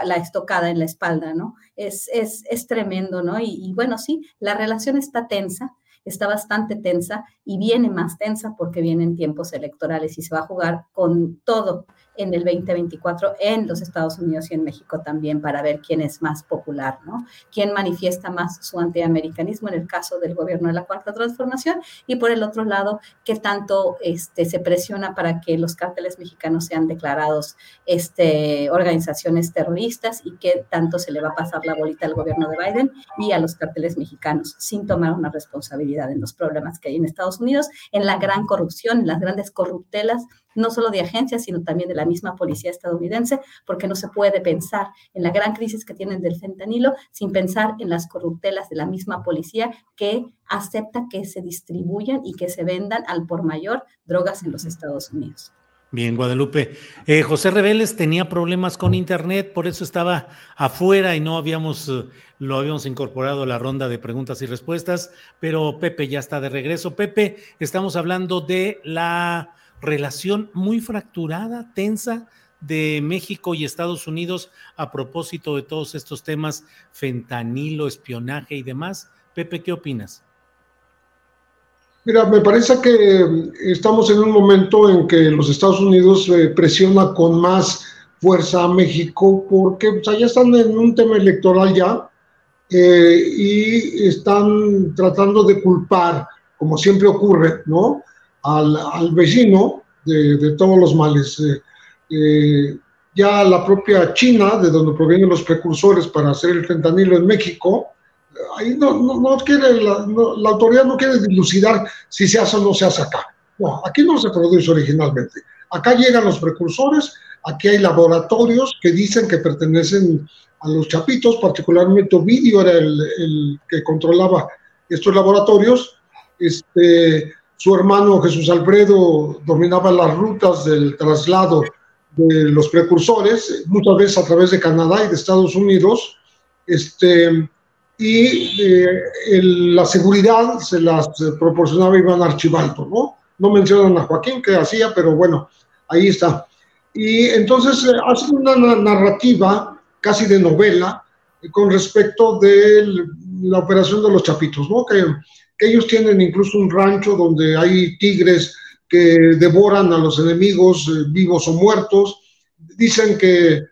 la estocada en la espalda, ¿no? Es, es, es tremendo, ¿no? Y, y, bueno, sí, la relación está tensa, está bastante tensa y viene más tensa porque vienen tiempos electorales y se va a jugar con todo en el 2024 en los Estados Unidos y en México también para ver quién es más popular, ¿no? Quién manifiesta más su antiamericanismo en el caso del gobierno de la Cuarta Transformación y por el otro lado, qué tanto este, se presiona para que los cárteles mexicanos sean declarados este, organizaciones terroristas y qué tanto se le va a pasar la bolita al gobierno de Biden y a los cárteles mexicanos sin tomar una responsabilidad en los problemas que hay en Estados Unidos, en la gran corrupción, en las grandes corruptelas no solo de agencias, sino también de la misma policía estadounidense, porque no se puede pensar en la gran crisis que tienen del fentanilo sin pensar en las corruptelas de la misma policía que acepta que se distribuyan y que se vendan al por mayor drogas en los Estados Unidos. Bien, Guadalupe. Eh, José Reveles tenía problemas con internet, por eso estaba afuera y no habíamos, eh, lo habíamos incorporado a la ronda de preguntas y respuestas, pero Pepe ya está de regreso. Pepe, estamos hablando de la relación muy fracturada, tensa de México y Estados Unidos a propósito de todos estos temas, fentanilo, espionaje y demás. Pepe, ¿qué opinas? Mira, me parece que estamos en un momento en que los Estados Unidos eh, presiona con más fuerza a México porque ya están en un tema electoral ya eh, y están tratando de culpar, como siempre ocurre, ¿no? Al, vecino de, todos los males. Eh, eh, ya la propia China, de donde provienen los precursores para hacer el fentanilo en México, ahí no, no, quiere, la, la, autoridad no quiere dilucidar si se hace o no se hace acá. No, aquí no se produce originalmente. Acá llegan los precursores, aquí hay laboratorios que dicen que pertenecen a los chapitos, particularmente Ovidio era el, el que controlaba estos laboratorios. Este, su hermano Jesús Alfredo dominaba las rutas del traslado de los precursores, muchas veces a través de Canadá y de Estados Unidos, este, y eh, la seguridad se las proporcionaba Iván Archibaldo, ¿no? No mencionan a Joaquín que hacía, pero bueno, ahí está. Y entonces eh, hacen una narrativa casi de novela con respecto de la operación de los chapitos, ¿no? Que ellos tienen incluso un rancho donde hay tigres que devoran a los enemigos eh, vivos o muertos. Dicen que,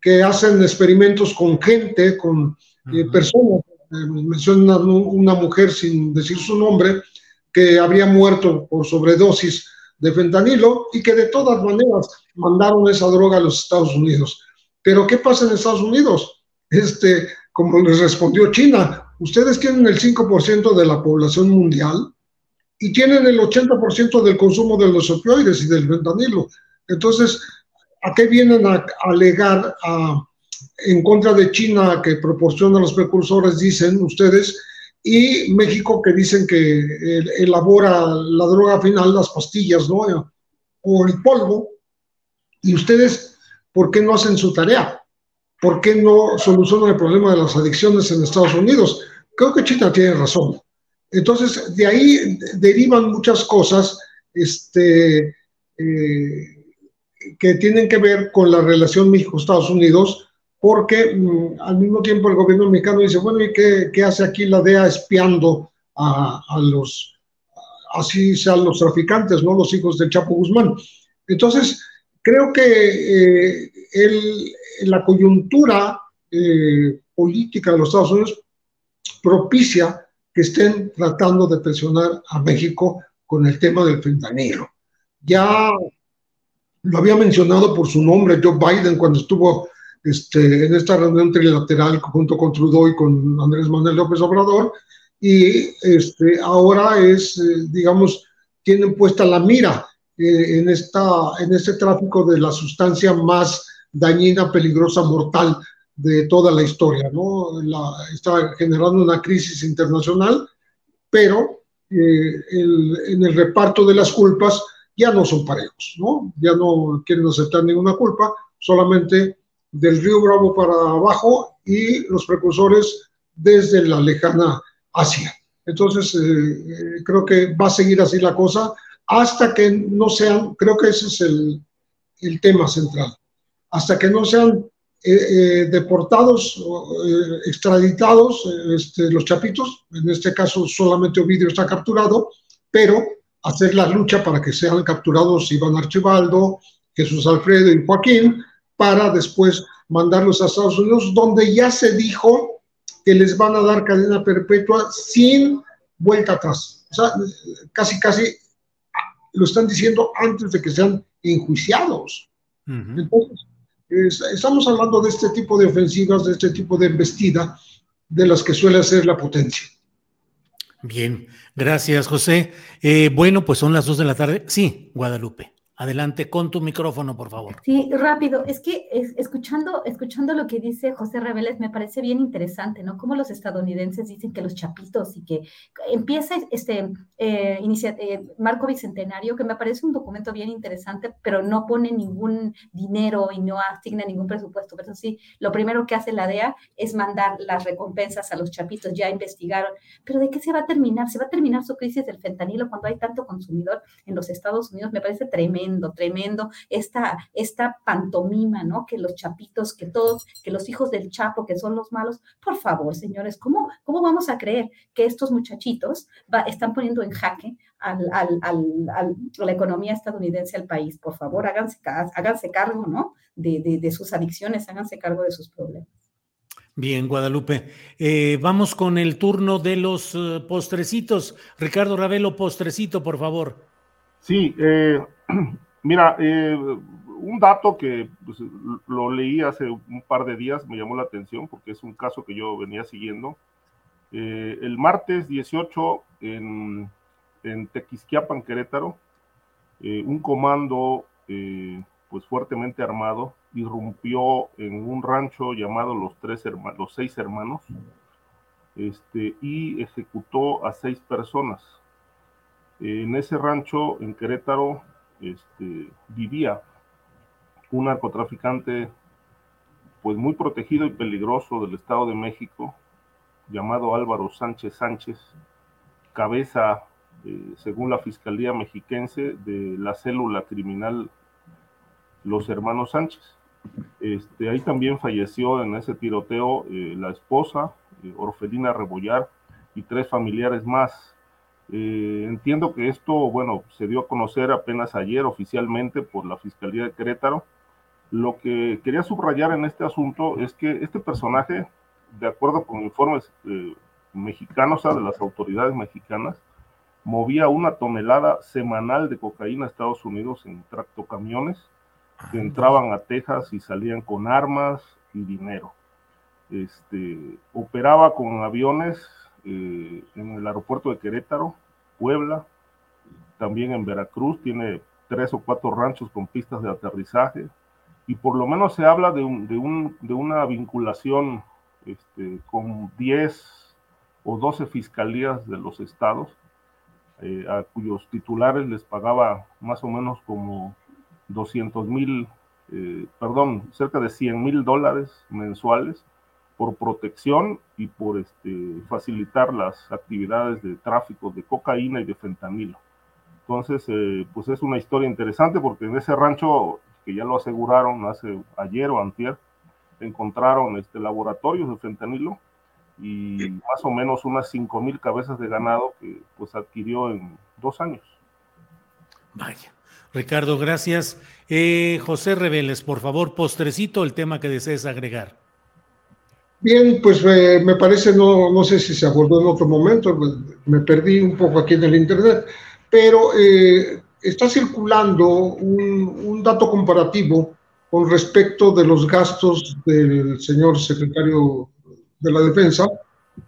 que, hacen experimentos con gente, con eh, personas. Eh, mencionan una, mujer sin decir su nombre que habría muerto por sobredosis de fentanilo y que de todas maneras mandaron esa droga a los Estados Unidos. Pero ¿qué pasa en Estados Unidos? Este, como les respondió China, ustedes tienen el 5% de la población mundial y tienen el 80% del consumo de los opioides y del fentanilo. Entonces, ¿a qué vienen a, alegar en contra de China que proporciona los precursores, dicen ustedes, y México que dicen que elabora la droga final, las pastillas, ¿no? O el polvo, y ustedes, ¿por qué no hacen su tarea? ¿Por qué no solucionan el problema de las adicciones en Estados Unidos? Creo que China tiene razón. Entonces, de ahí derivan muchas cosas este, eh, que tienen que ver con la relación México-Estados Unidos, porque mm, al mismo tiempo el gobierno mexicano dice, bueno, ¿y qué, hace aquí la DEA espiando a, los, así los traficantes, ¿no? Los hijos del Chapo Guzmán. Entonces, creo que eh, la coyuntura eh, política de los Estados Unidos propicia que estén tratando de presionar a México con el tema del fentanilo. Ya lo había mencionado por su nombre Joe Biden cuando estuvo este, en esta reunión trilateral junto con Trudeau y con Andrés Manuel López Obrador, y este, ahora es, eh, digamos, tienen puesta la mira eh, en, esta, en este tráfico de la sustancia más dañina, peligrosa, mortal de toda la historia, ¿no? está generando una crisis internacional, pero eh, en el reparto de las culpas ya no son parejos, ¿no? Ya no quieren aceptar ninguna culpa, solamente del río Bravo para abajo y los precursores desde la lejana Asia. Entonces, eh, creo que va a seguir así la cosa hasta que no sean, creo que ese es el tema central, hasta que no sean eh, eh, deportados, eh, extraditados, este, los chapitos, en este caso solamente Ovidio está capturado, pero hacer la lucha para que sean capturados Iván Archibaldo, Jesús Alfredo y Joaquín, para después mandarlos a Estados Unidos, donde ya se dijo que les van a dar cadena perpetua sin vuelta atrás. O sea, casi, casi lo están diciendo antes de que sean enjuiciados. Entonces, estamos hablando de este tipo de ofensivas, de este tipo de embestida, de las que suele hacer la potencia. Bien, gracias José. Eh, bueno, pues son las dos de la tarde. Sí, Guadalupe. Adelante con tu micrófono, por favor. Sí, rápido. Es que escuchando, escuchando lo que dice José Reveles me parece bien interesante, ¿no? Como los estadounidenses dicen que los chapitos y que empieza este eh, eh, Marco Bicentenario, que me parece un documento bien interesante, pero no pone ningún dinero y no asigna ningún presupuesto. Pero sí, lo primero que hace la DEA es mandar las recompensas a los chapitos. Ya investigaron. Pero ¿de qué se va a terminar? ¿Se va a terminar su crisis del fentanilo cuando hay tanto consumidor en los Estados Unidos? Me parece tremendo tremendo, esta, esta pantomima, ¿no? Que los chapitos, que todos, que los hijos del Chapo, que son los malos, por favor, señores, ¿cómo, cómo vamos a creer que estos muchachitos están poniendo en jaque al, al, a la economía estadounidense al país? Por favor, háganse, háganse cargo, ¿no? De, de, de sus adicciones, háganse cargo de sus problemas. Bien, Guadalupe. Eh, vamos con el turno de los eh, postrecitos. Ricardo Ravelo, postrecito, por favor. Sí, eh, (clears throat) Mira, eh, un dato que pues, lo leí hace un par de días, me llamó la atención porque es un caso que yo venía siguiendo. Eh, el martes 18 en, en Tequisquiapan, Querétaro, eh, un comando pues fuertemente armado irrumpió en un rancho llamado Los, tres los Seis Hermanos este, y ejecutó a seis personas. En ese rancho en Querétaro este, vivía un narcotraficante pues muy protegido y peligroso del Estado de México, llamado Álvaro Sánchez Sánchez, cabeza, eh, según la Fiscalía Mexiquense, de la célula criminal Los Hermanos Sánchez. Este, ahí también falleció en ese tiroteo eh, la esposa, eh, Orfelina Rebollar, y tres familiares más. Eh, entiendo que esto, bueno, se dio a conocer apenas ayer oficialmente por la Fiscalía de Querétaro. Lo que quería subrayar en este asunto es que este personaje, de acuerdo con informes eh, mexicanos, o sea, de las autoridades mexicanas, movía una tonelada semanal de cocaína a Estados Unidos en tractocamiones que entraban a Texas y salían con armas y dinero. Este, operaba con aviones eh, en el aeropuerto de Querétaro, Puebla, también en Veracruz, tiene tres o cuatro ranchos con pistas de aterrizaje, y por lo menos se habla de, un, de, un, de una vinculación este, con 10 o 12 fiscalías de los estados, eh, a cuyos titulares les pagaba más o menos como 200 mil, eh, perdón, cerca de 100 mil dólares mensuales por protección y por este, facilitar las actividades de tráfico de cocaína y de fentanilo. Entonces, eh, pues es una historia interesante porque en ese rancho, que ya lo aseguraron hace ayer o antier, encontraron este, laboratorios de fentanilo y más o menos unas 5 mil cabezas de ganado que pues adquirió en dos años. Vaya. Ricardo, gracias. Eh, José Reveles, por favor, postrecito el tema que desees agregar. Bien, pues eh, me parece, no, no sé si se abordó en otro momento, me perdí un poco aquí en el Internet, pero eh, está circulando un, dato comparativo con respecto de los gastos del señor secretario de la Defensa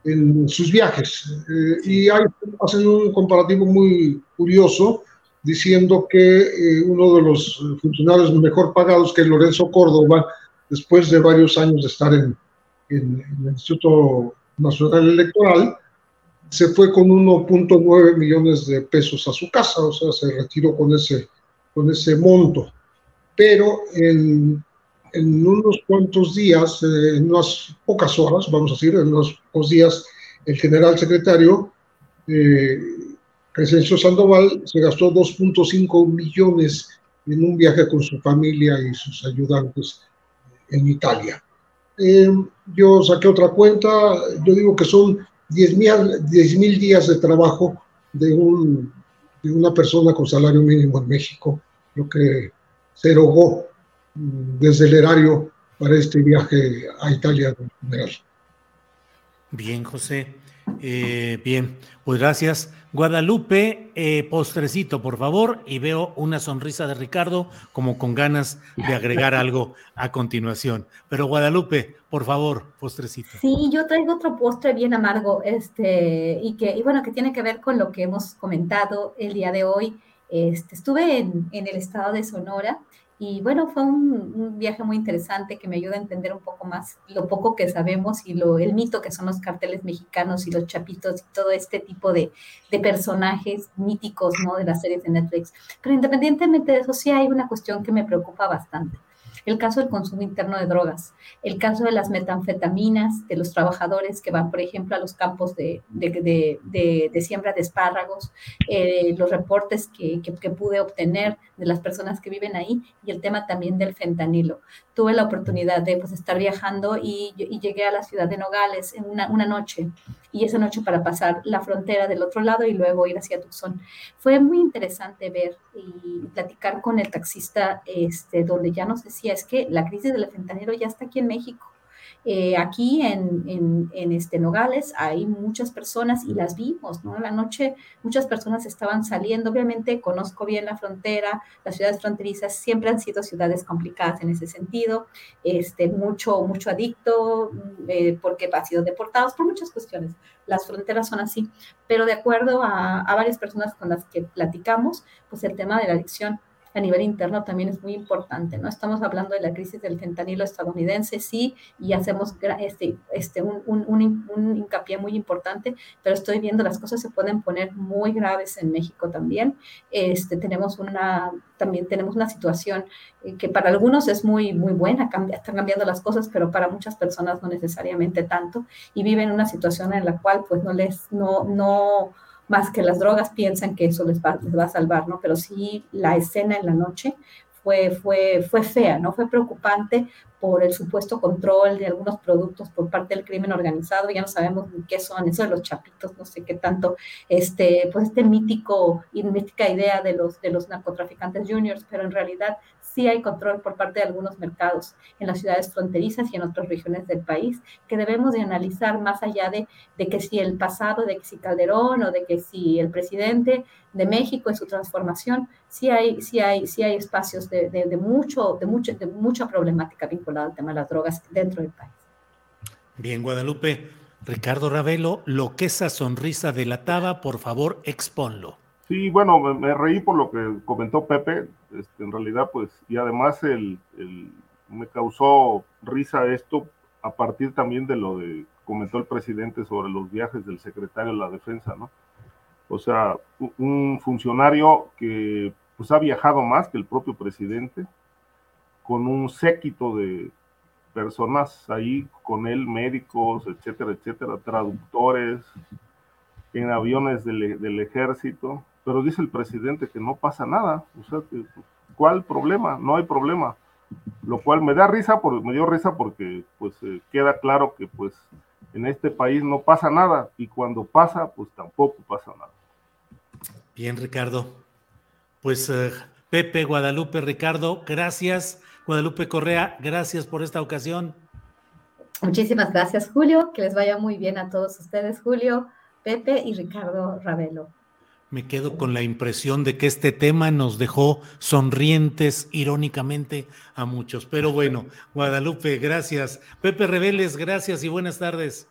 en sus viajes. Eh, y hay, hacen un comparativo muy curioso diciendo que uno de los funcionarios mejor pagados, que Lorenzo Córdoba, después de varios años de estar en, en, el Instituto Nacional Electoral, se fue con 1.9 millones de pesos a su casa, o sea, se retiró con ese, con ese monto. Pero en, en unos cuantos días, eh, en unas pocas horas, vamos a decir, en unos pocos días, el general secretario eh, Crescencio Sandoval se gastó 2.5 millones en un viaje con su familia y sus ayudantes en Italia. Eh, yo saqué otra cuenta, yo digo que son 10 mil días de trabajo de, un, de una persona con salario mínimo en México, lo que se erogó mm, desde el erario para este viaje a Italia general. Bien, José. Eh, bien, pues gracias. Guadalupe, eh, postrecito, por favor, y veo una sonrisa de Ricardo como con ganas de agregar (laughs) algo a continuación. Pero Guadalupe, por favor, postrecito. Sí, yo traigo otro postre bien amargo, este, y que, y bueno, que tiene que ver con lo que hemos comentado el día de hoy. Este, estuve en, en el estado de Sonora y bueno, fue un, viaje muy interesante que me ayuda a entender un poco más lo poco que sabemos y lo, el mito que son los carteles mexicanos y los chapitos y todo este tipo de, de personajes míticos ¿no? de las series de Netflix. Pero independientemente de eso, sí hay una cuestión que me preocupa bastante el caso del consumo interno de drogas, el caso de las metanfetaminas, de los trabajadores que van, por ejemplo, a los campos de, siembra de espárragos, eh, los reportes que, pude obtener de las personas que viven ahí y el tema también del fentanilo. Tuve la oportunidad de pues, estar viajando y, llegué a la ciudad de Nogales en una, una noche y esa noche para pasar la frontera del otro lado y luego ir hacia Tucson. Fue muy interesante ver y platicar con el taxista, este, donde ya nos decía, es que la crisis del fentanilo ya está aquí en México eh, aquí en, en, este Nogales hay muchas personas y las vimos, ¿no? En la noche muchas personas estaban saliendo, obviamente conozco bien la frontera, las ciudades fronterizas siempre han sido ciudades complicadas en ese sentido, este, mucho, mucho adicto, eh, porque ha sido deportados por muchas cuestiones. Las fronteras son así, pero de acuerdo a, a varias personas con las que platicamos, pues el tema de la adicción a nivel interno también es muy importante, ¿no? Estamos hablando de la crisis del fentanilo estadounidense, sí, y hacemos este, este, un, un, un, hincapié muy importante, pero estoy viendo las cosas se pueden poner muy graves en México también. Este, tenemos una, también tenemos una situación eh, que para algunos es muy, muy buena, cambia, están cambiando las cosas, pero para muchas personas no necesariamente tanto, y viven una situación en la cual pues no les, no, no, más que las drogas piensan que eso les va, les va a salvar, ¿no? Pero sí la escena en la noche fue, fue, fue fea, ¿no? Fue preocupante por el supuesto control de algunos productos por parte del crimen organizado, ya no sabemos ni qué son, eso de los chapitos, no sé qué tanto, este, pues este mítico y mítica idea de los, de los narcotraficantes juniors, pero en realidad sí hay control por parte de algunos mercados en las ciudades fronterizas y en otras regiones del país, que debemos de analizar más allá de, de que si el pasado, de que si Calderón o de que si el presidente de México en su transformación, sí hay, sí hay, sí hay espacios de, de, de mucho, de, mucho, de mucha problemática vinculada al tema de las drogas dentro del país. Bien, Guadalupe. Ricardo Ravelo, lo que esa sonrisa delataba, por favor, exponlo. Sí, bueno, me, reí por lo que comentó Pepe, este, en realidad, pues, y además el, el, me causó risa esto a partir también de lo de comentó el presidente sobre los viajes del secretario de la defensa, ¿no? O sea, un funcionario que pues ha viajado más que el propio presidente, con un séquito de personas ahí con él, médicos, etcétera, etcétera, traductores, en aviones del, del ejército, pero dice el presidente que no pasa nada, o sea, que, ¿cuál problema? No hay problema, lo cual me da risa, por, me dio risa porque pues eh, queda claro que pues en este país no pasa nada y cuando pasa pues tampoco pasa nada. Bien, Ricardo. Pues uh, Pepe, Guadalupe, Ricardo, gracias. Guadalupe Correa, gracias por esta ocasión. Muchísimas gracias, Julio. Que les vaya muy bien a todos ustedes, Julio, Pepe y Ricardo Ravelo. Me quedo con la impresión de que este tema nos dejó sonrientes irónicamente a muchos. Pero bueno, Guadalupe, gracias. Pepe Reveles, gracias y buenas tardes.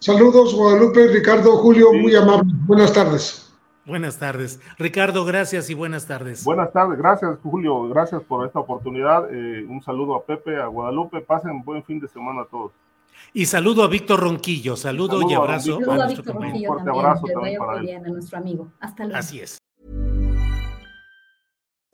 Saludos, Guadalupe, Ricardo, Julio, muy amable. Buenas tardes. Buenas tardes. Ricardo, gracias y buenas tardes. Buenas tardes, gracias Julio, gracias por esta oportunidad. Eh, un saludo a Pepe, a Guadalupe, pasen buen fin de semana a todos. Y saludo a Víctor Ronquillo, saludo, saludo y abrazo a, a, a Víctor Ronquillo también, abrazo también para bien a nuestro amigo. Hasta luego. Así es.